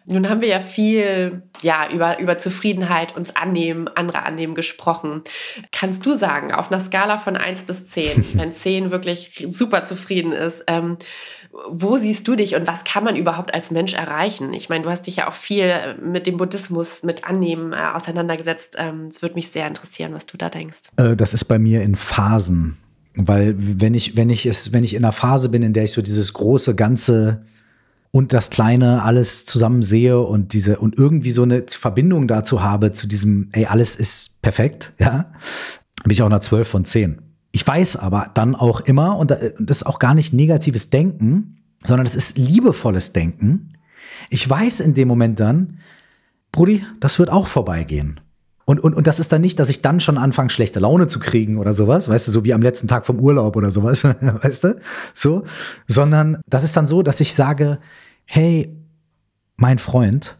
Nun haben wir ja viel ja, über, über Zufriedenheit, uns annehmen, andere annehmen gesprochen. Kannst du sagen, auf einer Skala von 1 bis 10, (laughs) wenn 10 wirklich super zufrieden ist, ähm, wo siehst du dich und was kann man überhaupt als Mensch erreichen? Ich meine, du hast dich ja auch viel mit dem Buddhismus, mit Annehmen äh, auseinandergesetzt. Ähm, es würde mich sehr interessieren, was du da denkst. Äh, das ist bei mir in Phasen. Weil wenn ich, wenn ich es, wenn ich in einer Phase bin, in der ich so dieses große Ganze und das Kleine alles zusammen sehe und diese und irgendwie so eine Verbindung dazu habe, zu diesem, ey, alles ist perfekt, ja, bin ich auch einer 12 von 10. Ich weiß aber dann auch immer, und das ist auch gar nicht negatives Denken, sondern es ist liebevolles Denken. Ich weiß in dem Moment dann, Brudi, das wird auch vorbeigehen. Und, und, und das ist dann nicht, dass ich dann schon anfange, schlechte Laune zu kriegen oder sowas, weißt du, so wie am letzten Tag vom Urlaub oder sowas, (laughs) weißt du, so, sondern das ist dann so, dass ich sage, hey, mein Freund,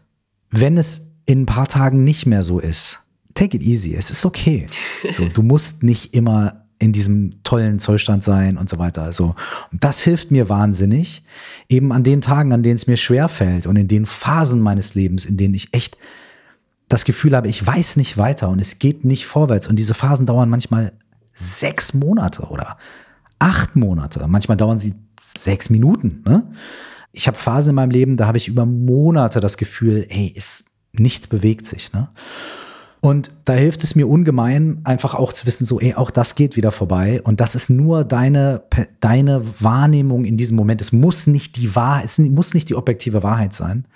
wenn es in ein paar Tagen nicht mehr so ist, take it easy. Es ist okay. So, du musst nicht immer in diesem tollen Zollstand sein und so weiter. Also, das hilft mir wahnsinnig, eben an den Tagen, an denen es mir schwer fällt und in den Phasen meines Lebens, in denen ich echt das Gefühl habe, ich weiß nicht weiter und es geht nicht vorwärts. Und diese Phasen dauern manchmal sechs Monate oder acht Monate. Manchmal dauern sie sechs Minuten. Ne? Ich habe Phasen in meinem Leben, da habe ich über Monate das Gefühl, ey, ist, nichts bewegt sich. Ne? Und da hilft es mir ungemein, einfach auch zu wissen, so, ey, auch das geht wieder vorbei. Und das ist nur deine, deine Wahrnehmung in diesem Moment. Es muss nicht die Wahrheit, es muss nicht die objektive Wahrheit sein.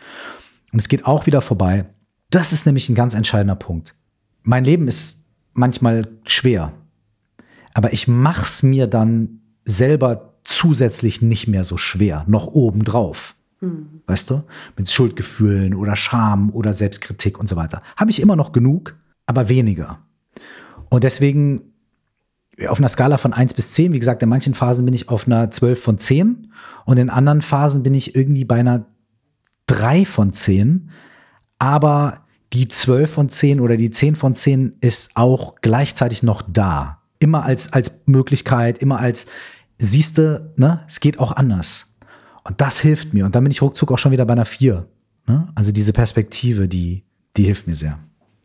Und es geht auch wieder vorbei. Das ist nämlich ein ganz entscheidender Punkt. Mein Leben ist manchmal schwer, aber ich mach's mir dann selber zusätzlich nicht mehr so schwer, noch obendrauf. Mhm. Weißt du? Mit Schuldgefühlen oder Scham oder Selbstkritik und so weiter. Habe ich immer noch genug, aber weniger. Und deswegen auf einer Skala von 1 bis 10, wie gesagt, in manchen Phasen bin ich auf einer 12 von 10 und in anderen Phasen bin ich irgendwie bei einer 3 von 10. Aber die 12 von 10 oder die 10 von 10 ist auch gleichzeitig noch da. Immer als, als Möglichkeit, immer als, siehste, ne, es geht auch anders. Und das hilft mir. Und dann bin ich ruckzuck auch schon wieder bei einer 4. Ne? Also diese Perspektive, die, die hilft mir sehr.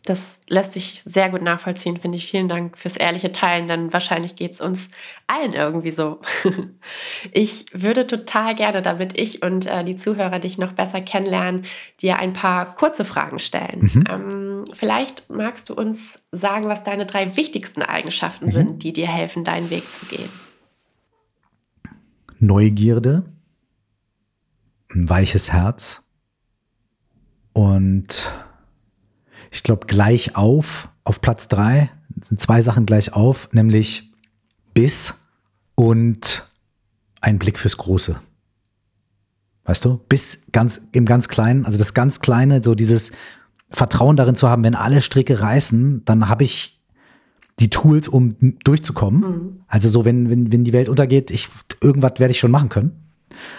Das lässt sich sehr gut nachvollziehen, finde ich. Vielen Dank fürs ehrliche Teilen, denn wahrscheinlich geht es uns allen irgendwie so. (laughs) Ich würde total gerne, damit ich und äh, die Zuhörer dich noch besser kennenlernen, dir ein paar kurze Fragen stellen. Mhm. Ähm, vielleicht magst du uns sagen, was deine drei wichtigsten Eigenschaften mhm. sind, die dir helfen, deinen Weg zu gehen. Neugierde, ein weiches Herz und ich glaube gleich auf, auf Platz drei sind zwei Sachen gleich auf, nämlich Biss und ein Blick fürs Große. Weißt du? Bis ganz im ganz Kleinen, also das ganz Kleine, so dieses Vertrauen darin zu haben, wenn alle Stricke reißen, dann habe ich die Tools, um durchzukommen. Mhm. Also so, wenn, wenn, wenn die Welt untergeht, ich, irgendwas werde ich schon machen können.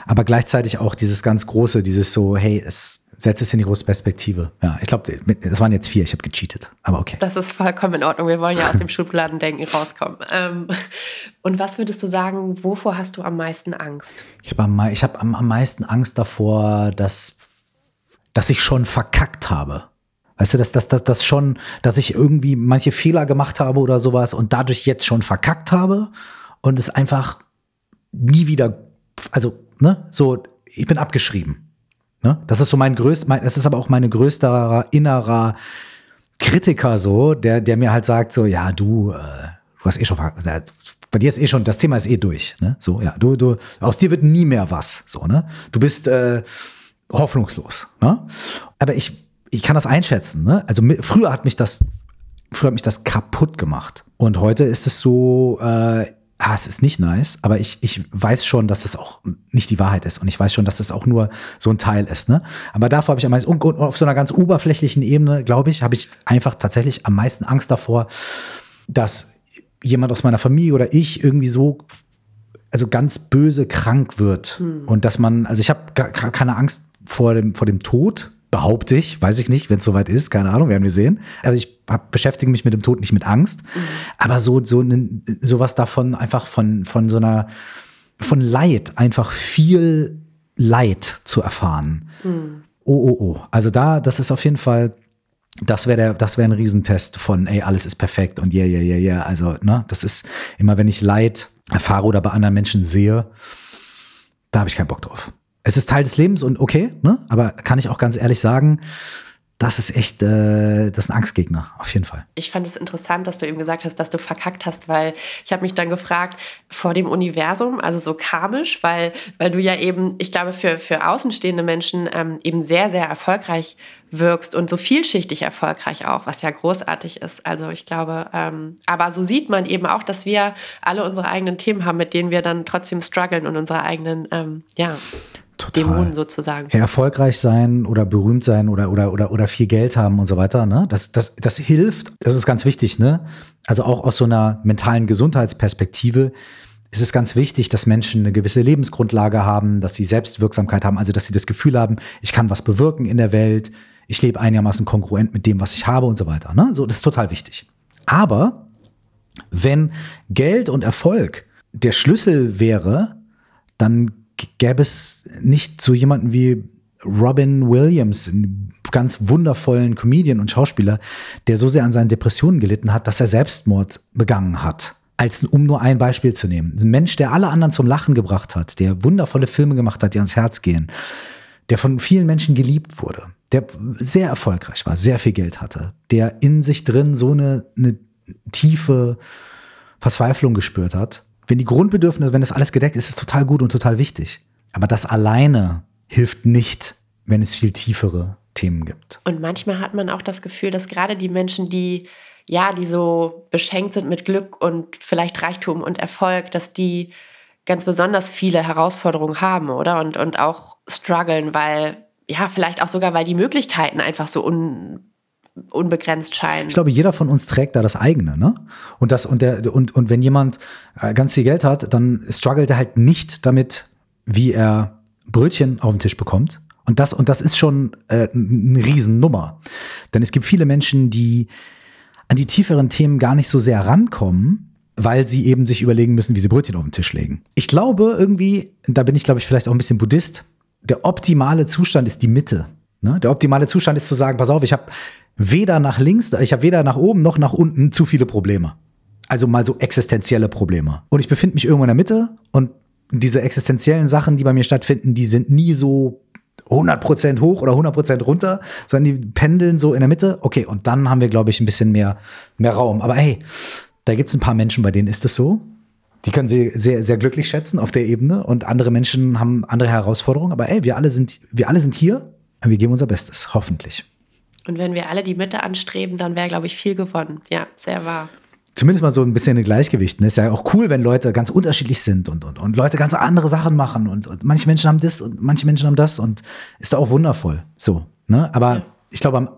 Aber gleichzeitig auch dieses ganz große, dieses so, hey, es setzt es in die große Perspektive. Ja, ich glaube, das waren jetzt vier, ich habe gecheatet, aber okay. Das ist vollkommen in Ordnung. Wir wollen ja aus dem Schubladendenken rauskommen. Ähm, und was würdest du sagen, wovor hast du am meisten Angst? Ich habe am, hab am, am meisten Angst davor, dass, dass ich schon verkackt habe. Weißt du, dass, dass, dass, dass schon, dass ich irgendwie manche Fehler gemacht habe oder sowas und dadurch jetzt schon verkackt habe und es einfach nie wieder, also, ne, so, ich bin abgeschrieben. Ne? Das ist so mein größter, mein, das ist aber auch meine größter innerer Kritiker so, der, der mir halt sagt so, ja, du, äh, du hast eh schon, bei dir ist eh schon, das Thema ist eh durch, ne? So, ja, du, du, aus dir wird nie mehr was, so, ne? Du bist äh, hoffnungslos, ne? Aber ich, ich kann das einschätzen, ne? Also früher hat mich das, früher hat mich das kaputt gemacht. Und heute ist es so, äh, ah, es ist nicht nice, aber ich, ich weiß schon, dass das auch nicht die Wahrheit ist und ich weiß schon, dass das auch nur so ein Teil ist. Ne? Aber davor habe ich am meisten, und auf so einer ganz oberflächlichen Ebene, glaube ich, habe ich einfach tatsächlich am meisten Angst davor, dass jemand aus meiner Familie oder ich irgendwie so also ganz böse krank wird hm. und dass man, also ich habe keine Angst vor dem, vor dem Tod, behaupte ich, weiß ich nicht, wenn es soweit ist, keine Ahnung, werden wir sehen. Also ich hab, beschäftige mich mit dem Tod nicht mit Angst, mhm. aber so so sowas davon einfach von von so einer von Leid einfach viel Leid zu erfahren. Mhm. Oh oh oh, also da das ist auf jeden Fall das wäre der, das wäre ein Riesentest von, ey, alles ist perfekt und yeah, yeah, yeah, yeah. Also, ne, das ist immer, wenn ich Leid erfahre oder bei anderen Menschen sehe, da habe ich keinen Bock drauf es ist Teil des Lebens und okay, ne? aber kann ich auch ganz ehrlich sagen, das ist echt, äh, das ist ein Angstgegner, auf jeden Fall. Ich fand es interessant, dass du eben gesagt hast, dass du verkackt hast, weil ich habe mich dann gefragt, vor dem Universum, also so karmisch, weil, weil du ja eben, ich glaube, für, für außenstehende Menschen ähm, eben sehr, sehr erfolgreich wirkst und so vielschichtig erfolgreich auch, was ja großartig ist. Also ich glaube, ähm, aber so sieht man eben auch, dass wir alle unsere eigenen Themen haben, mit denen wir dann trotzdem strugglen und unsere eigenen, ähm, ja. Total. Dämonen sozusagen. Ja, erfolgreich sein oder berühmt sein oder, oder, oder, oder viel Geld haben und so weiter, ne? Das, das, das hilft, das ist ganz wichtig, ne? Also auch aus so einer mentalen Gesundheitsperspektive ist es ganz wichtig, dass Menschen eine gewisse Lebensgrundlage haben, dass sie Selbstwirksamkeit haben, also dass sie das Gefühl haben, ich kann was bewirken in der Welt, ich lebe einigermaßen kongruent mit dem, was ich habe und so weiter. Ne? So, das ist total wichtig. Aber wenn Geld und Erfolg der Schlüssel wäre, dann gäbe es nicht so jemanden wie Robin Williams, einen ganz wundervollen Comedian und Schauspieler, der so sehr an seinen Depressionen gelitten hat, dass er Selbstmord begangen hat. Als, um nur ein Beispiel zu nehmen. Ein Mensch, der alle anderen zum Lachen gebracht hat, der wundervolle Filme gemacht hat, die ans Herz gehen, der von vielen Menschen geliebt wurde, der sehr erfolgreich war, sehr viel Geld hatte, der in sich drin so eine, eine tiefe Verzweiflung gespürt hat. Wenn die Grundbedürfnisse, wenn das alles gedeckt ist, ist es total gut und total wichtig. Aber das alleine hilft nicht, wenn es viel tiefere Themen gibt. Und manchmal hat man auch das Gefühl, dass gerade die Menschen, die ja, die so beschenkt sind mit Glück und vielleicht Reichtum und Erfolg, dass die ganz besonders viele Herausforderungen haben, oder? Und, und auch strugglen, weil, ja, vielleicht auch sogar, weil die Möglichkeiten einfach so un, unbegrenzt scheinen. Ich glaube, jeder von uns trägt da das eigene, ne? Und das, und der, und, und wenn jemand äh, ganz viel Geld hat, dann struggelt er halt nicht damit, wie er Brötchen auf den Tisch bekommt. Und das, und das ist schon äh, eine Riesennummer. Denn es gibt viele Menschen, die an die tieferen Themen gar nicht so sehr rankommen, weil sie eben sich überlegen müssen, wie sie Brötchen auf den Tisch legen. Ich glaube irgendwie, da bin ich glaube ich vielleicht auch ein bisschen Buddhist, der optimale Zustand ist die Mitte. Ne? Der optimale Zustand ist zu sagen, pass auf, ich habe weder nach links, ich habe weder nach oben noch nach unten zu viele Probleme. Also mal so existenzielle Probleme. Und ich befinde mich irgendwo in der Mitte und diese existenziellen Sachen, die bei mir stattfinden, die sind nie so 100% hoch oder 100% runter, sondern die pendeln so in der Mitte. Okay, und dann haben wir, glaube ich, ein bisschen mehr, mehr Raum. Aber hey, da gibt es ein paar Menschen, bei denen ist es so. Die können sie sehr, sehr glücklich schätzen auf der Ebene und andere Menschen haben andere Herausforderungen. Aber ey, wir alle sind, wir alle sind hier und wir geben unser Bestes, hoffentlich. Und wenn wir alle die Mitte anstreben, dann wäre, glaube ich, viel gewonnen. Ja, sehr wahr zumindest mal so ein bisschen ein Gleichgewicht. Ne? Ist ja auch cool, wenn Leute ganz unterschiedlich sind und, und, und Leute ganz andere Sachen machen und, und manche Menschen haben das und manche Menschen haben das und ist doch auch wundervoll. So, ne? Aber ja. ich glaube, am,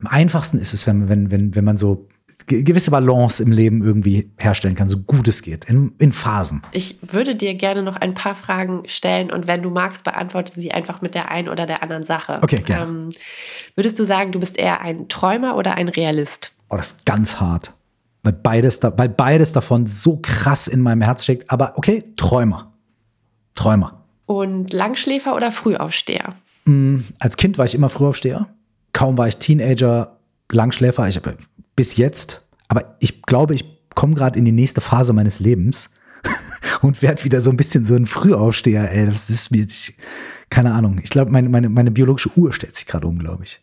am, einfachsten ist es, wenn, wenn, wenn, wenn man so gewisse Balance im Leben irgendwie herstellen kann, so gut es geht, in, in Phasen. Ich würde dir gerne noch ein paar Fragen stellen und wenn du magst, beantworte sie einfach mit der einen oder der anderen Sache. Okay, gerne. Ähm, würdest du sagen, du bist eher ein Träumer oder ein Realist? Oh, das ist ganz hart weil beides, da, weil beides davon so krass in meinem Herz steckt. Aber okay, Träumer. Träumer. Und Langschläfer oder Frühaufsteher? Mm, als Kind war ich immer Frühaufsteher. Kaum war ich Teenager, Langschläfer. Ich habe bis jetzt. Aber ich glaube, ich komme gerade in die nächste Phase meines Lebens (laughs) und werde wieder so ein bisschen so ein Frühaufsteher. Ey, das ist mir, ich, keine Ahnung. Ich glaube, meine, meine, meine biologische Uhr stellt sich gerade um, glaube ich.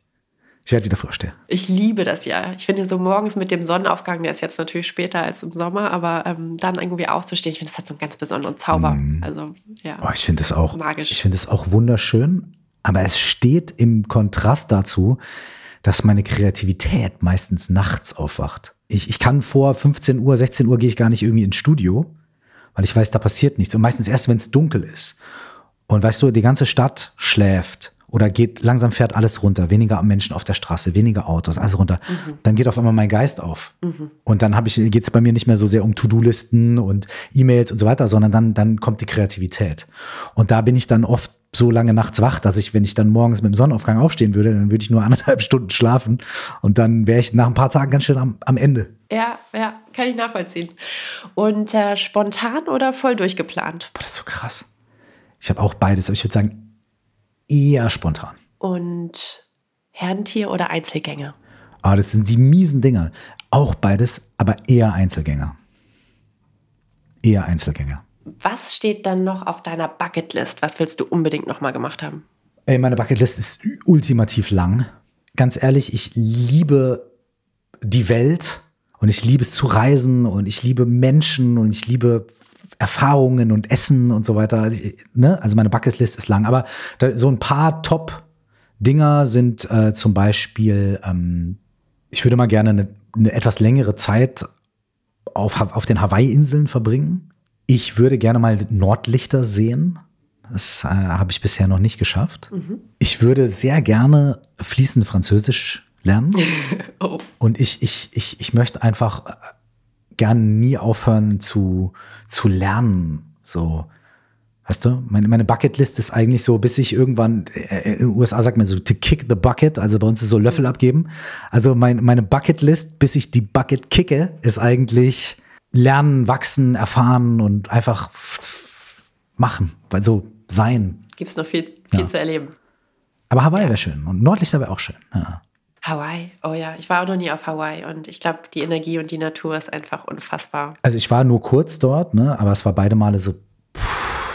Ich werde wieder vorstellen. Ich liebe das ja. Ich finde so morgens mit dem Sonnenaufgang, der ist jetzt natürlich später als im Sommer, aber ähm, dann irgendwie aufzustehen, ich finde, das hat so einen ganz besonderen Zauber. Mm. Also, ja. Oh, ich finde es auch magisch. Ich finde es auch wunderschön, aber es steht im Kontrast dazu, dass meine Kreativität meistens nachts aufwacht. Ich, ich kann vor 15 Uhr, 16 Uhr gehe ich gar nicht irgendwie ins Studio, weil ich weiß, da passiert nichts. Und meistens erst, wenn es dunkel ist. Und weißt du, die ganze Stadt schläft oder geht langsam fährt alles runter, weniger Menschen auf der Straße, weniger Autos, alles runter. Mhm. Dann geht auf einmal mein Geist auf. Mhm. Und dann habe ich geht es bei mir nicht mehr so sehr um To-Do-Listen und E-Mails und so weiter, sondern dann dann kommt die Kreativität. Und da bin ich dann oft so lange nachts wach, dass ich, wenn ich dann morgens mit dem Sonnenaufgang aufstehen würde, dann würde ich nur (laughs) anderthalb Stunden schlafen und dann wäre ich nach ein paar Tagen ganz schön am, am Ende. Ja, ja, kann ich nachvollziehen. Und äh, spontan oder voll durchgeplant? Boah, das ist so krass. Ich habe auch beides, aber ich würde sagen, eher spontan. Und Herdentier oder Einzelgänger? Ah, das sind die miesen Dinger. Auch beides, aber eher Einzelgänger. Eher Einzelgänger. Was steht dann noch auf deiner Bucketlist? Was willst du unbedingt noch mal gemacht haben? Ey, meine Bucketlist ist ultimativ lang. Ganz ehrlich, ich liebe die Welt und ich liebe es zu reisen und ich liebe Menschen und ich liebe Erfahrungen und Essen und so weiter. Ne? Also meine Bucketlist ist lang, aber so ein paar Top-Dinger sind äh, zum Beispiel, ähm, ich würde mal gerne eine, eine etwas längere Zeit auf, auf den Hawaii-Inseln verbringen. Ich würde gerne mal Nordlichter sehen. Das äh, habe ich bisher noch nicht geschafft. Mhm. Ich würde sehr gerne fließend Französisch lernen. (laughs) oh. Und ich, ich, ich, ich möchte einfach äh, gern nie aufhören zu, zu lernen. So, Weißt du, meine, meine Bucketlist ist eigentlich so, bis ich irgendwann, äh, in den USA sagt man so, to kick the bucket, also bei uns ist so Löffel abgeben. Also mein, meine Bucketlist, bis ich die Bucket kicke, ist eigentlich lernen, wachsen, erfahren und einfach machen, weil so sein. Gibt es noch viel, viel ja. zu erleben. Aber Hawaii wäre schön und Nordlichter wäre auch schön. Ja. Hawaii, oh ja, ich war auch noch nie auf Hawaii und ich glaube, die Energie und die Natur ist einfach unfassbar. Also ich war nur kurz dort, ne, aber es war beide Male so,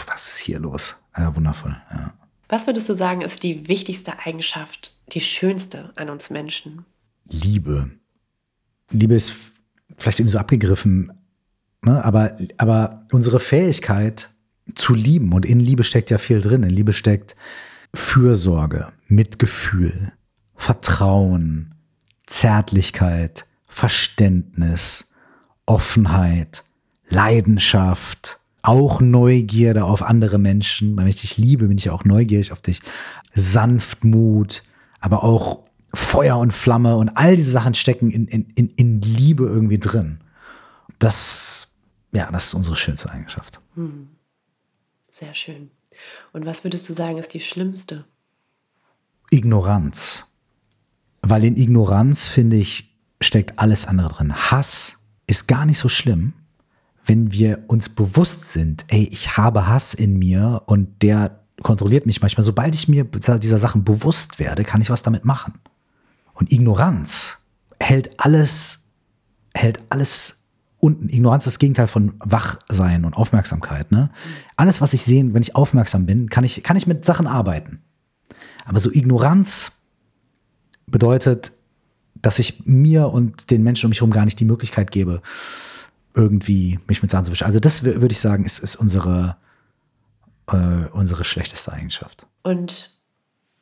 was ist hier los? Ja, wundervoll, ja. Was würdest du sagen, ist die wichtigste Eigenschaft, die schönste an uns Menschen? Liebe. Liebe ist vielleicht eben so abgegriffen, ne? aber, aber unsere Fähigkeit zu lieben, und in Liebe steckt ja viel drin, in Liebe steckt Fürsorge, Mitgefühl, Vertrauen, Zärtlichkeit, Verständnis, Offenheit, Leidenschaft, auch Neugierde auf andere Menschen. Wenn ich dich liebe, bin ich auch neugierig auf dich. Sanftmut, aber auch Feuer und Flamme und all diese Sachen stecken in, in, in, in Liebe irgendwie drin. Das, ja, das ist unsere schönste Eigenschaft. Hm. Sehr schön. Und was würdest du sagen, ist die schlimmste? Ignoranz. Weil in Ignoranz, finde ich, steckt alles andere drin. Hass ist gar nicht so schlimm, wenn wir uns bewusst sind, ey, ich habe Hass in mir und der kontrolliert mich manchmal. Sobald ich mir dieser Sachen bewusst werde, kann ich was damit machen. Und Ignoranz hält alles, hält alles unten. Ignoranz ist das Gegenteil von Wachsein und Aufmerksamkeit. Ne? Alles, was ich sehe, wenn ich aufmerksam bin, kann ich, kann ich mit Sachen arbeiten. Aber so Ignoranz bedeutet, dass ich mir und den Menschen um mich herum gar nicht die Möglichkeit gebe, irgendwie mich mit Sachen zu beschäftigen. Also das würde ich sagen, ist, ist unsere, äh, unsere schlechteste Eigenschaft. Und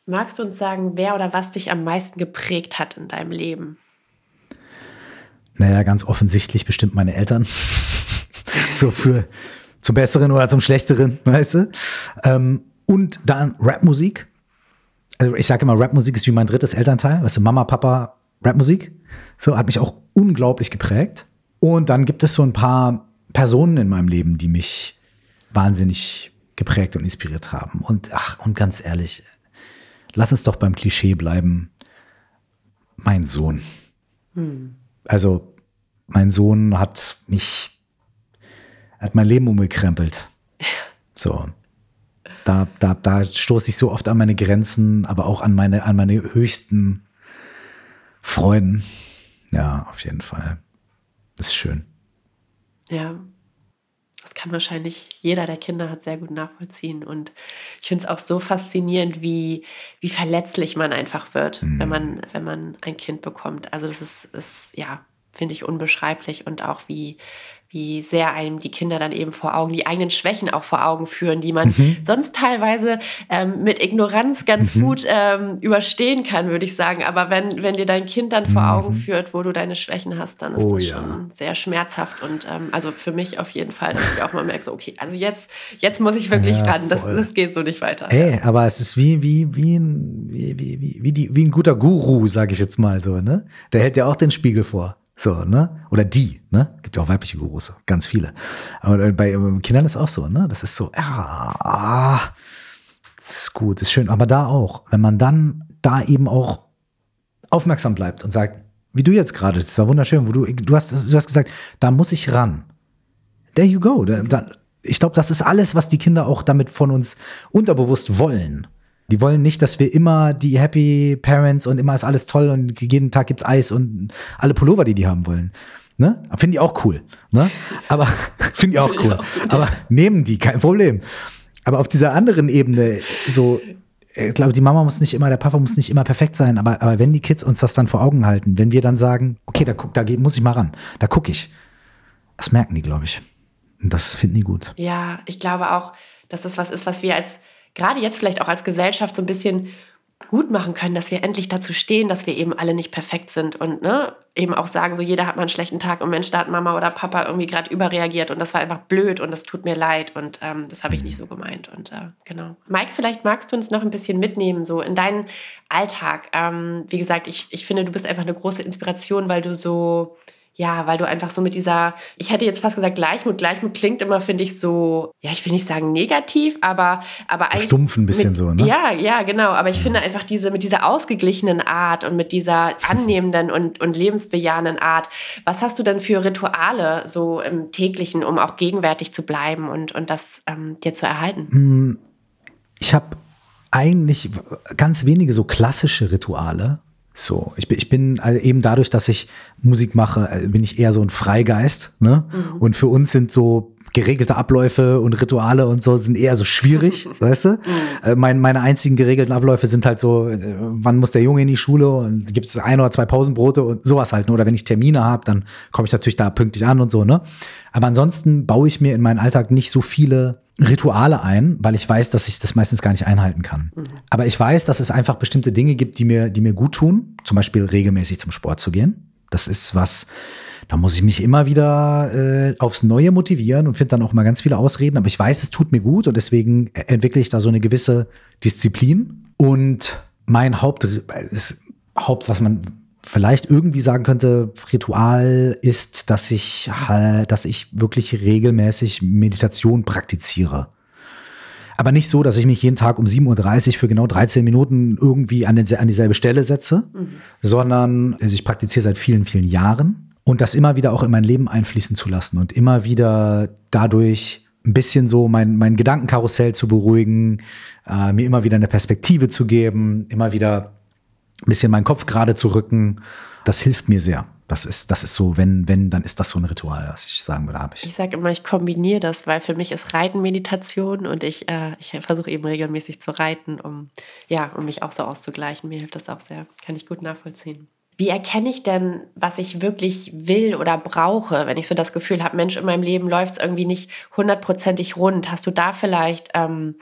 magst du uns sagen, wer oder was dich am meisten geprägt hat in deinem Leben? Naja, ganz offensichtlich bestimmt meine Eltern. (laughs) so für zum Besseren oder zum Schlechteren, weißt du? Ähm, und dann Rapmusik also ich sage immer, Rapmusik ist wie mein drittes Elternteil. Weißt du, Mama, Papa, Rapmusik. So hat mich auch unglaublich geprägt. Und dann gibt es so ein paar Personen in meinem Leben, die mich wahnsinnig geprägt und inspiriert haben. Und ach, und ganz ehrlich, lass uns doch beim Klischee bleiben. Mein Sohn. Hm. Also, mein Sohn hat mich, hat mein Leben umgekrempelt. (laughs) So da, da, da stoße ich so oft an meine Grenzen, aber auch an meine, an meine höchsten Freuden. Ja, auf jeden Fall. Das ist schön. Ja, das kann wahrscheinlich jeder, der Kinder hat, sehr gut nachvollziehen. Und ich finde es auch so faszinierend, wie, wie verletzlich man einfach wird, mhm. wenn, man, wenn man ein Kind bekommt. Also das ist, ist ja, finde ich unbeschreiblich und auch wie, wie sehr einem die Kinder dann eben vor Augen, die eigenen Schwächen auch vor Augen führen, die man mhm. sonst teilweise ähm, mit Ignoranz ganz mhm. gut ähm, überstehen kann, würde ich sagen. Aber wenn, wenn dir dein Kind dann vor mhm. Augen führt, wo du deine Schwächen hast, dann ist oh, das ja. schon sehr schmerzhaft. Und ähm, also für mich auf jeden Fall, dass ich auch mal merke, so, okay, also jetzt, jetzt muss ich wirklich ja, ran, das, das geht so nicht weiter. Ey, aber es ist wie, wie, wie, ein, wie, wie, wie, wie, die, wie ein guter Guru, sage ich jetzt mal so, ne? Der hält dir auch den Spiegel vor. So, ne? Oder die, ne? Gibt ja auch weibliche Gurus, ganz viele. Aber bei Kindern ist auch so, ne? Das ist so, ja, das ist gut, das ist schön. Aber da auch, wenn man dann da eben auch aufmerksam bleibt und sagt, wie du jetzt gerade, das war wunderschön, wo du, du hast, du hast gesagt, da muss ich ran. There you go. Da, da, ich glaube, das ist alles, was die Kinder auch damit von uns unterbewusst wollen. Die wollen nicht, dass wir immer die Happy Parents und immer ist alles toll und jeden Tag gibt's Eis und alle Pullover, die die haben wollen. Ne? Finde ich auch cool. Ne? Aber (laughs) finde ich auch cool. Aber nehmen die, kein Problem. Aber auf dieser anderen Ebene, so, ich glaube, die Mama muss nicht immer, der Papa muss nicht immer perfekt sein, aber, aber wenn die Kids uns das dann vor Augen halten, wenn wir dann sagen, okay, da guck, da muss ich mal ran, da gucke ich. Das merken die, glaube ich. Und das finden die gut. Ja, ich glaube auch, dass das was ist, was wir als gerade jetzt vielleicht auch als Gesellschaft so ein bisschen gut machen können, dass wir endlich dazu stehen, dass wir eben alle nicht perfekt sind und ne, eben auch sagen, so jeder hat mal einen schlechten Tag und Mensch, da hat Mama oder Papa irgendwie gerade überreagiert und das war einfach blöd und das tut mir leid und ähm, das habe ich nicht so gemeint und äh, genau. Mike, vielleicht magst du uns noch ein bisschen mitnehmen so in deinen Alltag. Ähm, wie gesagt, ich, ich finde, du bist einfach eine große Inspiration, weil du so ja, weil du einfach so mit dieser, ich hätte jetzt fast gesagt Gleichmut. Gleichmut klingt immer, finde ich, so, ja, ich will nicht sagen negativ, aber, aber eigentlich. Stumpf ein bisschen mit, so, ne? Ja, ja, genau. Aber ich finde einfach diese, mit dieser ausgeglichenen Art und mit dieser (laughs) annehmenden und, und lebensbejahenden Art, was hast du denn für Rituale so im täglichen, um auch gegenwärtig zu bleiben und, und das ähm, dir zu erhalten? Hm, ich habe eigentlich ganz wenige so klassische Rituale. So, ich bin, ich bin also eben dadurch, dass ich Musik mache, äh, bin ich eher so ein Freigeist. Ne? Mhm. Und für uns sind so geregelte Abläufe und Rituale und so sind eher so schwierig, (laughs) weißt du? Mhm. Äh, mein, meine einzigen geregelten Abläufe sind halt so, äh, wann muss der Junge in die Schule und gibt es ein oder zwei Pausenbrote und sowas halt. Ne? Oder wenn ich Termine habe, dann komme ich natürlich da pünktlich an und so, ne? Aber ansonsten baue ich mir in meinen Alltag nicht so viele Rituale ein, weil ich weiß, dass ich das meistens gar nicht einhalten kann. Mhm. Aber ich weiß, dass es einfach bestimmte Dinge gibt, die mir, die mir gut tun. Zum Beispiel regelmäßig zum Sport zu gehen. Das ist was, da muss ich mich immer wieder äh, aufs Neue motivieren und finde dann auch mal ganz viele Ausreden. Aber ich weiß, es tut mir gut und deswegen entwickle ich da so eine gewisse Disziplin. Und mein Haupt, Haupt, was man vielleicht irgendwie sagen könnte, Ritual ist, dass ich, dass ich wirklich regelmäßig Meditation praktiziere. Aber nicht so, dass ich mich jeden Tag um 7.30 Uhr für genau 13 Minuten irgendwie an, den, an dieselbe Stelle setze, mhm. sondern also ich praktiziere seit vielen, vielen Jahren und das immer wieder auch in mein Leben einfließen zu lassen und immer wieder dadurch ein bisschen so mein, mein Gedankenkarussell zu beruhigen, äh, mir immer wieder eine Perspektive zu geben, immer wieder ein bisschen meinen Kopf gerade zu rücken. Das hilft mir sehr. Das ist, das ist so, wenn, wenn, dann ist das so ein Ritual, was ich sagen würde, habe ich. Ich sage immer, ich kombiniere das, weil für mich ist Reiten Meditation und ich, äh, ich versuche eben regelmäßig zu reiten, um, ja, um mich auch so auszugleichen. Mir hilft das auch sehr. Kann ich gut nachvollziehen. Wie erkenne ich denn, was ich wirklich will oder brauche, wenn ich so das Gefühl habe, Mensch, in meinem Leben läuft es irgendwie nicht hundertprozentig rund? Hast du da vielleicht ähm,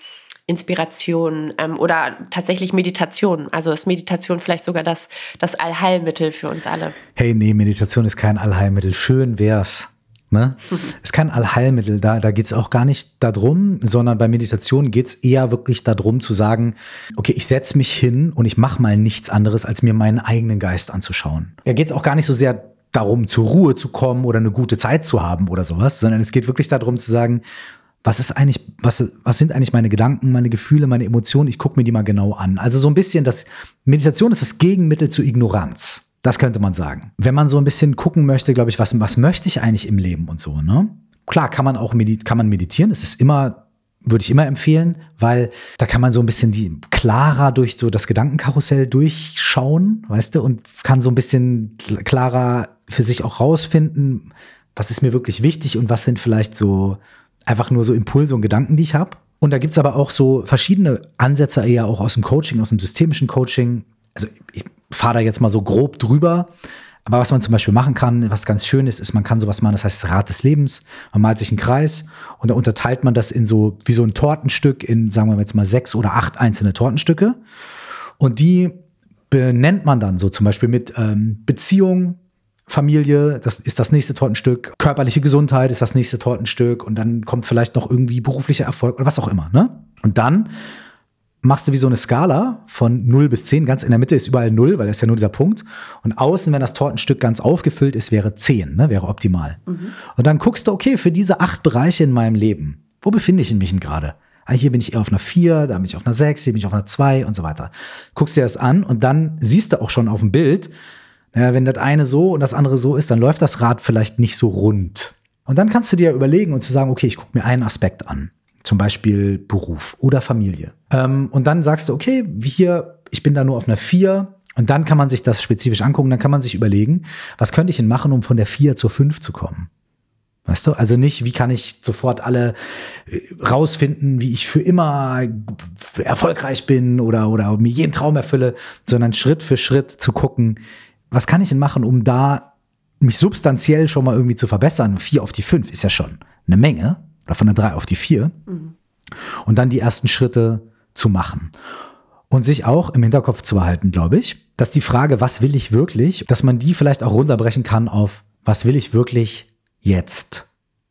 Inspiration ähm, oder tatsächlich Meditation. Also ist Meditation vielleicht sogar das, das Allheilmittel für uns alle. Hey, nee, Meditation ist kein Allheilmittel. Schön wär's. Ne? Mhm. (laughs) Ist kein Allheilmittel, da, da geht es auch gar nicht darum, sondern bei Meditation geht es eher wirklich darum zu sagen, okay, ich setze mich hin und ich mache mal nichts anderes, als mir meinen eigenen Geist anzuschauen. Da geht es auch gar nicht so sehr darum, zur Ruhe zu kommen oder eine gute Zeit zu haben oder sowas, sondern es geht wirklich darum zu sagen, was ist eigentlich, was, was sind eigentlich meine Gedanken, meine Gefühle, meine Emotionen? Ich gucke mir die mal genau an. Also so ein bisschen das, Meditation ist das Gegenmittel zur Ignoranz. Das könnte man sagen. Wenn man so ein bisschen gucken möchte, glaube ich, was, was möchte ich eigentlich im Leben und so, ne? Klar, kann man auch medit kann man meditieren. Es ist immer, würde ich immer empfehlen, weil da kann man so ein bisschen die klarer durch so das Gedankenkarussell durchschauen, weißt du, und kann so ein bisschen klarer für sich auch rausfinden, was ist mir wirklich wichtig und was sind vielleicht so einfach nur so Impulse und Gedanken, die ich habe. Und da gibt es aber auch so verschiedene Ansätze eher auch aus dem Coaching, aus dem systemischen Coaching. Also ich fahre da jetzt mal so grob drüber. Aber was man zum Beispiel machen kann, was ganz schön ist, ist, man kann sowas machen, das heißt Rad des Lebens. Man malt sich einen Kreis und da unterteilt man das in so, wie so ein Tortenstück in, sagen wir jetzt mal, sechs oder acht einzelne Tortenstücke. Und die benennt man dann so zum Beispiel mit ähm, Beziehung, Familie, das ist das nächste Tortenstück, körperliche Gesundheit ist das nächste Tortenstück und dann kommt vielleicht noch irgendwie beruflicher Erfolg oder was auch immer. Ne? Und dann machst du wie so eine Skala von 0 bis 10. Ganz in der Mitte ist überall 0, weil das ist ja nur dieser Punkt. Und außen, wenn das Tortenstück ganz aufgefüllt ist, wäre 10, ne? wäre optimal. Mhm. Und dann guckst du, okay, für diese acht Bereiche in meinem Leben, wo befinde ich mich denn gerade? Ah, hier bin ich eher auf einer 4, da bin ich auf einer 6, hier bin ich auf einer 2 und so weiter. Guckst dir das an und dann siehst du auch schon auf dem Bild, ja, wenn das eine so und das andere so ist, dann läuft das Rad vielleicht nicht so rund. Und dann kannst du dir überlegen und zu sagen, okay, ich gucke mir einen Aspekt an. Zum Beispiel Beruf oder Familie. Ähm, und dann sagst du, okay, hier, ich bin da nur auf einer 4. Und dann kann man sich das spezifisch angucken, dann kann man sich überlegen, was könnte ich denn machen, um von der 4 zur 5 zu kommen? Weißt du? Also nicht, wie kann ich sofort alle äh, rausfinden, wie ich für immer erfolgreich bin oder, oder mir jeden Traum erfülle, sondern Schritt für Schritt zu gucken, was kann ich denn machen, um da mich substanziell schon mal irgendwie zu verbessern? Vier auf die fünf ist ja schon eine Menge. Oder von der drei auf die vier. Mhm. Und dann die ersten Schritte zu machen. Und sich auch im Hinterkopf zu behalten, glaube ich, dass die Frage, was will ich wirklich, dass man die vielleicht auch runterbrechen kann auf, was will ich wirklich jetzt?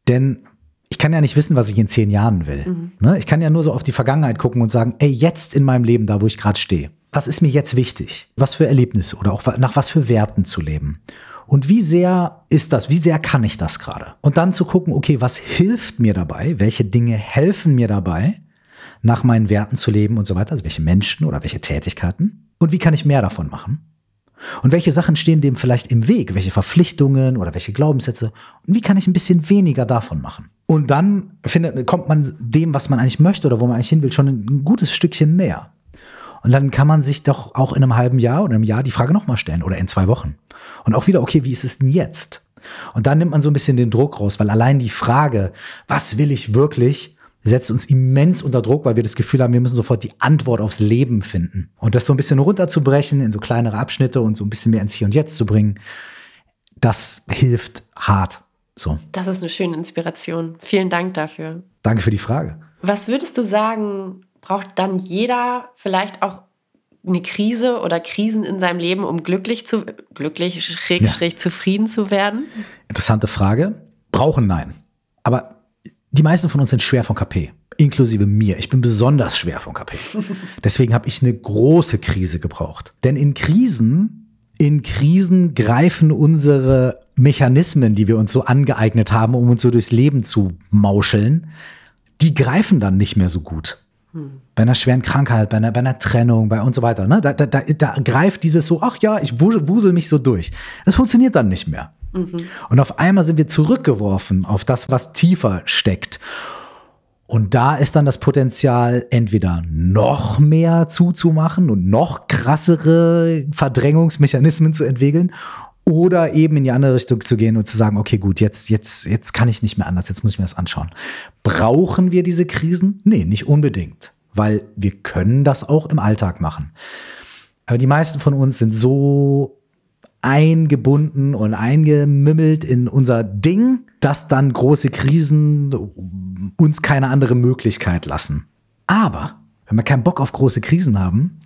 Denn ich kann ja nicht wissen, was ich in zehn Jahren will. Mhm. Ne? Ich kann ja nur so auf die Vergangenheit gucken und sagen, ey, jetzt in meinem Leben, da wo ich gerade stehe was ist mir jetzt wichtig? Was für Erlebnisse oder auch nach was für Werten zu leben? Und wie sehr ist das? Wie sehr kann ich das gerade? Und dann zu gucken, okay, was hilft mir dabei? Welche Dinge helfen mir dabei, nach meinen Werten zu leben und so weiter? Also welche Menschen oder welche Tätigkeiten? Und wie kann ich mehr davon machen? Und welche Sachen stehen dem vielleicht im Weg? Welche Verpflichtungen oder welche Glaubenssätze? Und wie kann ich ein bisschen weniger davon machen? Und dann findet, kommt man dem, was man eigentlich möchte oder wo man eigentlich hin will, schon ein gutes Stückchen näher. Und dann kann man sich doch auch in einem halben Jahr oder einem Jahr die Frage nochmal stellen oder in zwei Wochen. Und auch wieder, okay, wie ist es denn jetzt? Und dann nimmt man so ein bisschen den Druck raus, weil allein die Frage, was will ich wirklich, setzt uns immens unter Druck, weil wir das Gefühl haben, wir müssen sofort die Antwort aufs Leben finden. Und das so ein bisschen runterzubrechen in so kleinere Abschnitte und so ein bisschen mehr ins Hier und Jetzt zu bringen, das hilft hart. So. Das ist eine schöne Inspiration. Vielen Dank dafür. Danke für die Frage. Was würdest du sagen, braucht dann jeder vielleicht auch eine Krise oder Krisen in seinem Leben, um glücklich zu, glücklich, schräg, ja. schräg, zufrieden zu werden? Interessante Frage. Brauchen nein. Aber die meisten von uns sind schwer von KP, inklusive mir. Ich bin besonders schwer von KP. (laughs) Deswegen habe ich eine große Krise gebraucht. Denn in Krisen, in Krisen greifen unsere Mechanismen, die wir uns so angeeignet haben, um uns so durchs Leben zu mauscheln, die greifen dann nicht mehr so gut. Bei einer schweren Krankheit, bei einer, bei einer Trennung, bei und so weiter. Ne? Da, da, da, da greift dieses so, ach ja, ich wusel mich so durch. Das funktioniert dann nicht mehr. Mhm. Und auf einmal sind wir zurückgeworfen auf das, was tiefer steckt. Und da ist dann das Potenzial, entweder noch mehr zuzumachen und noch krassere Verdrängungsmechanismen zu entwickeln oder eben in die andere Richtung zu gehen und zu sagen, okay, gut, jetzt, jetzt, jetzt kann ich nicht mehr anders, jetzt muss ich mir das anschauen. Brauchen wir diese Krisen? Nee, nicht unbedingt, weil wir können das auch im Alltag machen. Aber die meisten von uns sind so eingebunden und eingemümmelt in unser Ding, dass dann große Krisen uns keine andere Möglichkeit lassen. Aber wenn wir keinen Bock auf große Krisen haben,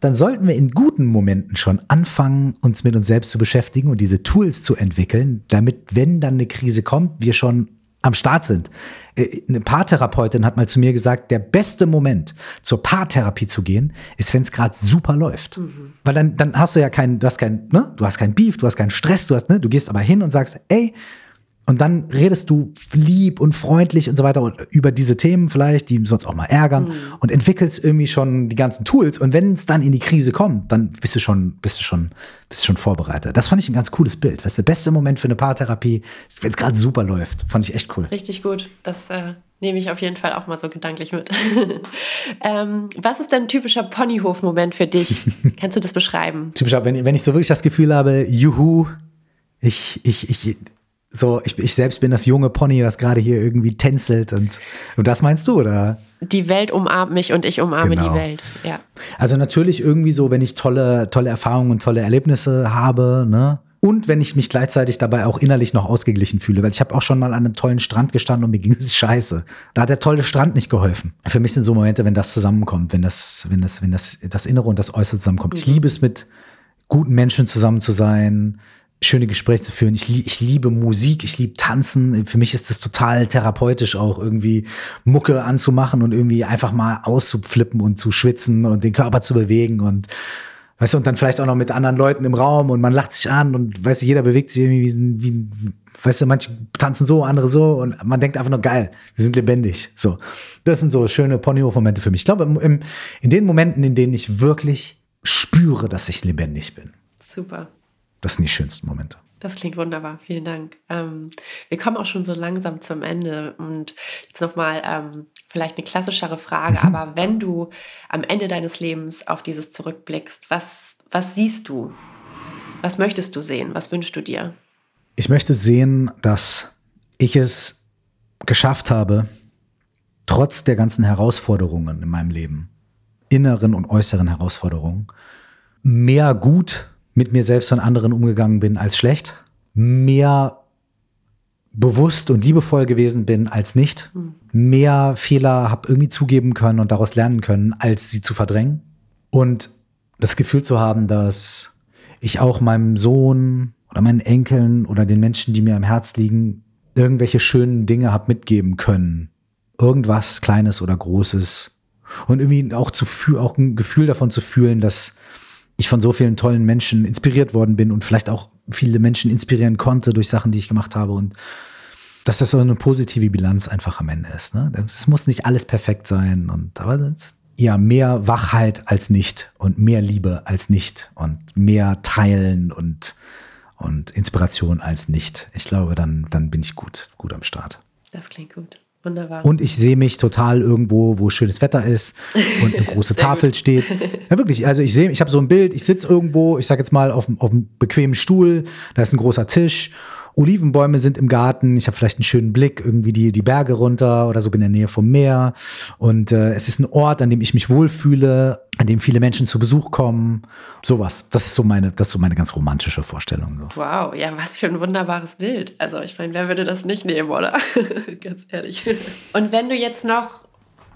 dann sollten wir in guten Momenten schon anfangen, uns mit uns selbst zu beschäftigen und diese Tools zu entwickeln, damit, wenn dann eine Krise kommt, wir schon am Start sind. Äh, eine Paartherapeutin hat mal zu mir gesagt, der beste Moment zur Paartherapie zu gehen, ist, wenn es gerade super läuft. Mhm. Weil dann, dann hast du ja keinen, du hast kein, ne, du hast keinen Beef, du hast keinen Stress, du hast, ne, du gehst aber hin und sagst, ey, und dann redest du lieb und freundlich und so weiter über diese Themen vielleicht, die sonst auch mal ärgern mhm. und entwickelst irgendwie schon die ganzen Tools. Und wenn es dann in die Krise kommt, dann bist du schon, bist du schon, bist du schon vorbereitet. Das fand ich ein ganz cooles Bild. Das ist der beste Moment für eine Paartherapie, wenn es gerade super läuft. Fand ich echt cool. Richtig gut. Das äh, nehme ich auf jeden Fall auch mal so gedanklich mit. (laughs) ähm, was ist denn ein typischer Ponyhof-Moment für dich? (laughs) Kannst du das beschreiben? Typischer, wenn, wenn ich so wirklich das Gefühl habe, juhu, ich, ich, ich, so, ich, ich selbst bin das junge Pony, das gerade hier irgendwie tänzelt und, und das meinst du, oder? Die Welt umarmt mich und ich umarme genau. die Welt, ja. Also natürlich irgendwie so, wenn ich tolle, tolle Erfahrungen und tolle Erlebnisse habe, ne? Und wenn ich mich gleichzeitig dabei auch innerlich noch ausgeglichen fühle, weil ich habe auch schon mal an einem tollen Strand gestanden und mir ging es scheiße. Da hat der tolle Strand nicht geholfen. Für mich sind so Momente, wenn das zusammenkommt, wenn das, wenn das, wenn das, das Innere und das Äußere zusammenkommt. Mhm. Ich liebe es mit guten Menschen zusammen zu sein, schöne Gespräche zu führen. Ich, ich liebe Musik, ich liebe Tanzen. Für mich ist das total therapeutisch auch irgendwie Mucke anzumachen und irgendwie einfach mal auszuflippen und zu schwitzen und den Körper zu bewegen und weißt du, und dann vielleicht auch noch mit anderen Leuten im Raum und man lacht sich an und weißt du, jeder bewegt sich irgendwie wie, wie weißt du, manche tanzen so, andere so und man denkt einfach nur geil, wir sind lebendig. So. Das sind so schöne Ponyhof-Momente für mich. Ich glaube, im, in den Momenten, in denen ich wirklich spüre, dass ich lebendig bin. Super. Das sind die schönsten Momente. Das klingt wunderbar, vielen Dank. Ähm, wir kommen auch schon so langsam zum Ende und jetzt nochmal ähm, vielleicht eine klassischere Frage, mhm. aber wenn du am Ende deines Lebens auf dieses zurückblickst, was, was siehst du? Was möchtest du sehen? Was wünschst du dir? Ich möchte sehen, dass ich es geschafft habe, trotz der ganzen Herausforderungen in meinem Leben, inneren und äußeren Herausforderungen, mehr gut mit mir selbst und anderen umgegangen bin als schlecht, mehr bewusst und liebevoll gewesen bin als nicht, mehr Fehler habe irgendwie zugeben können und daraus lernen können, als sie zu verdrängen. Und das Gefühl zu haben, dass ich auch meinem Sohn oder meinen Enkeln oder den Menschen, die mir am Herz liegen, irgendwelche schönen Dinge habe mitgeben können. Irgendwas Kleines oder Großes. Und irgendwie auch, zu, auch ein Gefühl davon zu fühlen, dass ich von so vielen tollen Menschen inspiriert worden bin und vielleicht auch viele Menschen inspirieren konnte durch Sachen, die ich gemacht habe und dass das so eine positive Bilanz einfach am Ende ist. Ne? Es muss nicht alles perfekt sein und aber das, ja mehr Wachheit als nicht und mehr Liebe als nicht und mehr Teilen und und Inspiration als nicht. Ich glaube, dann dann bin ich gut gut am Start. Das klingt gut. Wunderbar. Und ich sehe mich total irgendwo, wo schönes Wetter ist und eine große (laughs) Tafel gut. steht. Ja, wirklich. Also ich sehe, ich habe so ein Bild, ich sitze irgendwo, ich sage jetzt mal, auf, auf einem bequemen Stuhl, da ist ein großer Tisch Olivenbäume sind im Garten, ich habe vielleicht einen schönen Blick, irgendwie die, die Berge runter oder so, bin in der Nähe vom Meer. Und äh, es ist ein Ort, an dem ich mich wohlfühle, an dem viele Menschen zu Besuch kommen. Sowas. Das ist so meine, das ist so meine ganz romantische Vorstellung. So. Wow, ja, was für ein wunderbares Bild. Also ich meine, wer würde das nicht nehmen, oder? (laughs) ganz ehrlich. Und wenn du jetzt noch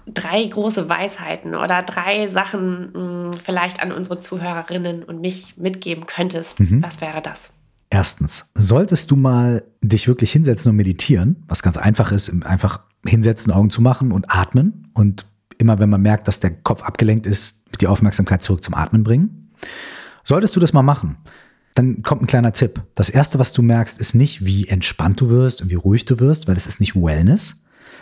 drei große Weisheiten oder drei Sachen mh, hm, vielleicht an unsere Zuhörerinnen und mich mitgeben könntest, mhm. was wäre das? Erstens, solltest du mal dich wirklich hinsetzen und meditieren, was ganz einfach ist, einfach hinsetzen, Augen zu machen und atmen und immer wenn man merkt, dass der Kopf abgelenkt ist, die Aufmerksamkeit zurück zum Atmen bringen. Solltest du das mal machen, dann kommt ein kleiner Tipp. Das erste, was du merkst, ist nicht, wie entspannt du wirst und wie ruhig du wirst, weil das ist nicht Wellness,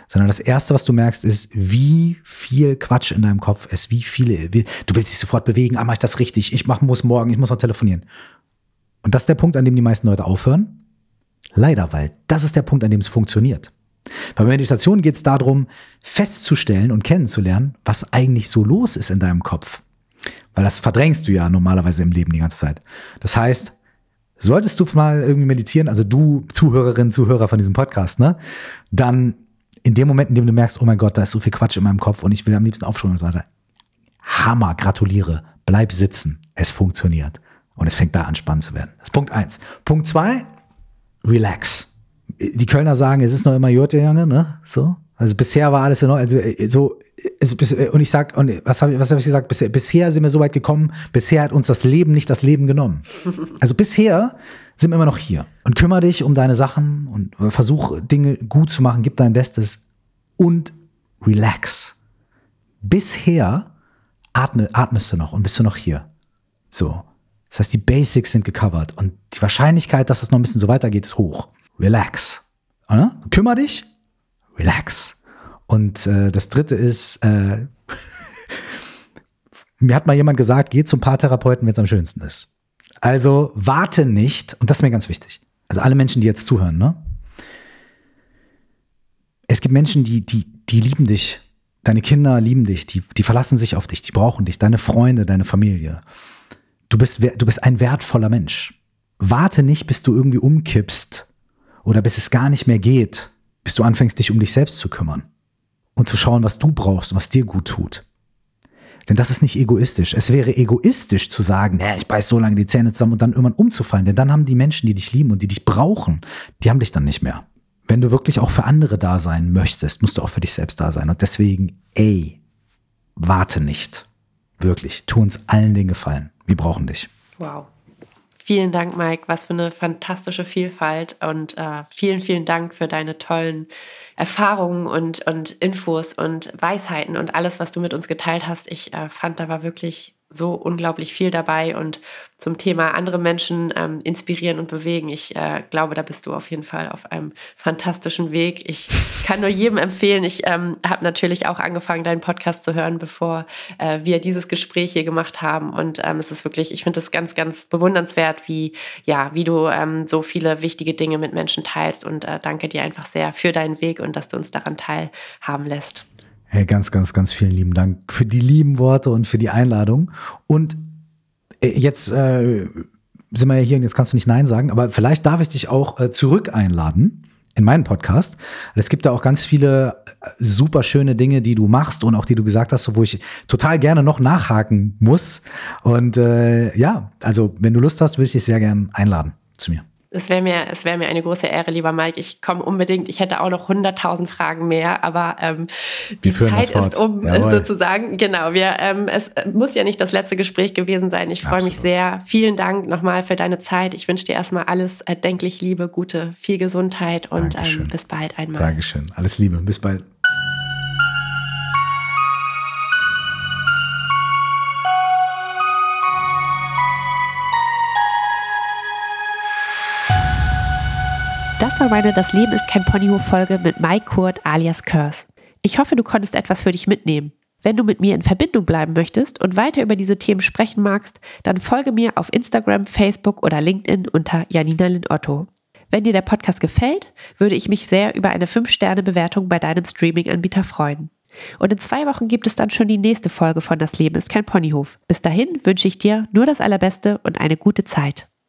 sondern das erste, was du merkst, ist, wie viel Quatsch in deinem Kopf ist, wie viele, wie, du willst dich sofort bewegen, ah, mach ich das richtig, ich mach, muss morgen, ich muss noch telefonieren. Und das ist der Punkt, an dem die meisten Leute aufhören. Leider, weil das ist der Punkt, an dem es funktioniert. Bei Meditation geht es darum, festzustellen und kennenzulernen, was eigentlich so los ist in deinem Kopf. Weil das verdrängst du ja normalerweise im Leben die ganze Zeit. Das heißt, solltest du mal irgendwie meditieren, also du Zuhörerin, Zuhörer von diesem Podcast, ne, dann in dem Moment, in dem du merkst, oh mein Gott, da ist so viel Quatsch in meinem Kopf und ich will am liebsten aufschreiben und so weiter. Hammer, gratuliere, bleib sitzen, es funktioniert. Und es fängt da an, spannend zu werden. Das ist Punkt eins. Punkt zwei, relax. Die Kölner sagen, es ist noch immer Jurte, Junge, ne? So. Also bisher war alles in Ordnung. Also äh, so, äh, und ich sag, und was habe was hab ich gesagt? Bisher, bisher sind wir so weit gekommen, bisher hat uns das Leben nicht das Leben genommen. (laughs) Also bisher sind wir immer noch hier. Und kümmere dich um deine Sachen und versuch Dinge gut zu machen, gib dein Bestes und relax. Bisher atme, atmest du noch und bist du noch hier. So. Das heißt, die Basics sind gecovert und die Wahrscheinlichkeit, dass das noch ein bisschen so weitergeht, ist hoch. Relax. Oder? Kümmer dich. Relax. Und äh, das dritte ist, äh, (laughs) mir hat mal jemand gesagt, geh zum Paartherapeuten, wenn es am schönsten ist. Also warte nicht, und das ist mir ganz wichtig. Also alle Menschen, die jetzt zuhören, ne? Es gibt Menschen, die, die, die lieben dich. Deine Kinder lieben dich, die, die verlassen sich auf dich, die brauchen dich, deine Freunde, deine Familie. Du bist, du bist ein wertvoller Mensch. Warte nicht, bis du irgendwie umkippst oder bis es gar nicht mehr geht, bis du anfängst, dich um dich selbst zu kümmern und zu schauen, was du brauchst und was dir gut tut. Denn das ist nicht egoistisch. Es wäre egoistisch zu sagen, naja, ich beiß so lange die Zähne zusammen und dann irgendwann umzufallen. Denn dann haben die Menschen, die dich lieben und die dich brauchen, die haben dich dann nicht mehr. Wenn du wirklich auch für andere da sein möchtest, musst du auch für dich selbst da sein. Und deswegen, ey, warte nicht. Wirklich, tu uns allen den Gefallen. Wir brauchen dich. Wow. Vielen Dank, Mike. Was für eine fantastische Vielfalt und äh, vielen, vielen Dank für deine tollen Erfahrungen und, und Infos und Weisheiten und alles, was du mit uns geteilt hast. Ich äh, fand, da war wirklich so unglaublich viel dabei und zum Thema andere Menschen ähm, inspirieren und bewegen. Ich äh, glaube, da bist du auf jeden Fall auf einem fantastischen Weg. Ich (laughs) kann nur jedem empfehlen. Ich ähm, habe natürlich auch angefangen, deinen Podcast zu hören, bevor äh, wir dieses Gespräch hier gemacht haben. Und ähm, es ist wirklich, ich finde es ganz, ganz bewundernswert, wie ja, wie du ähm, so viele wichtige Dinge mit Menschen teilst. Und äh, danke dir einfach sehr für deinen Weg und dass du uns daran teilhaben lässt. Hey, ganz, ganz, ganz vielen lieben Dank für die lieben Worte und für die Einladung. Und äh, jetzt äh, sind wir ja hier und jetzt kannst du nicht Nein sagen, aber vielleicht darf ich dich auch äh, zurück einladen in meinen Podcast. Es gibt da auch ganz viele äh, super schöne Dinge, die du machst und auch die du gesagt hast, wo ich total gerne noch nachhaken muss. Und äh, ja, also wenn du Lust hast, würde ich dich sehr gerne einladen zu mir. Es wäre mir, es mir eine große Ehre, lieber Mike. Ich komme unbedingt. Ich hätte auch noch 100.000 Fragen mehr, aber ähm, die Zeit ist um, Jawohl. sozusagen. Genau, wir, ähm, es muss ja nicht das letzte Gespräch gewesen sein. Ich freue mich sehr. Vielen Dank nochmal für deine Zeit. Ich wünsche dir erstmal alles erdenklich Liebe, gute, viel Gesundheit und ähm, bis bald einmal. Dankeschön. Alles Liebe. Bis bald. Das war meine Das Leben ist kein Ponyhof-Folge mit Mike Kurt alias Curse. Ich hoffe, du konntest etwas für dich mitnehmen. Wenn du mit mir in Verbindung bleiben möchtest und weiter über diese Themen sprechen magst, dann folge mir auf Instagram, Facebook oder LinkedIn unter Janina Lin Otto. Wenn dir der Podcast gefällt, würde ich mich sehr über eine 5-Sterne-Bewertung bei deinem Streaming-Anbieter freuen. Und in zwei Wochen gibt es dann schon die nächste Folge von Das Leben ist kein Ponyhof. Bis dahin wünsche ich dir nur das Allerbeste und eine gute Zeit.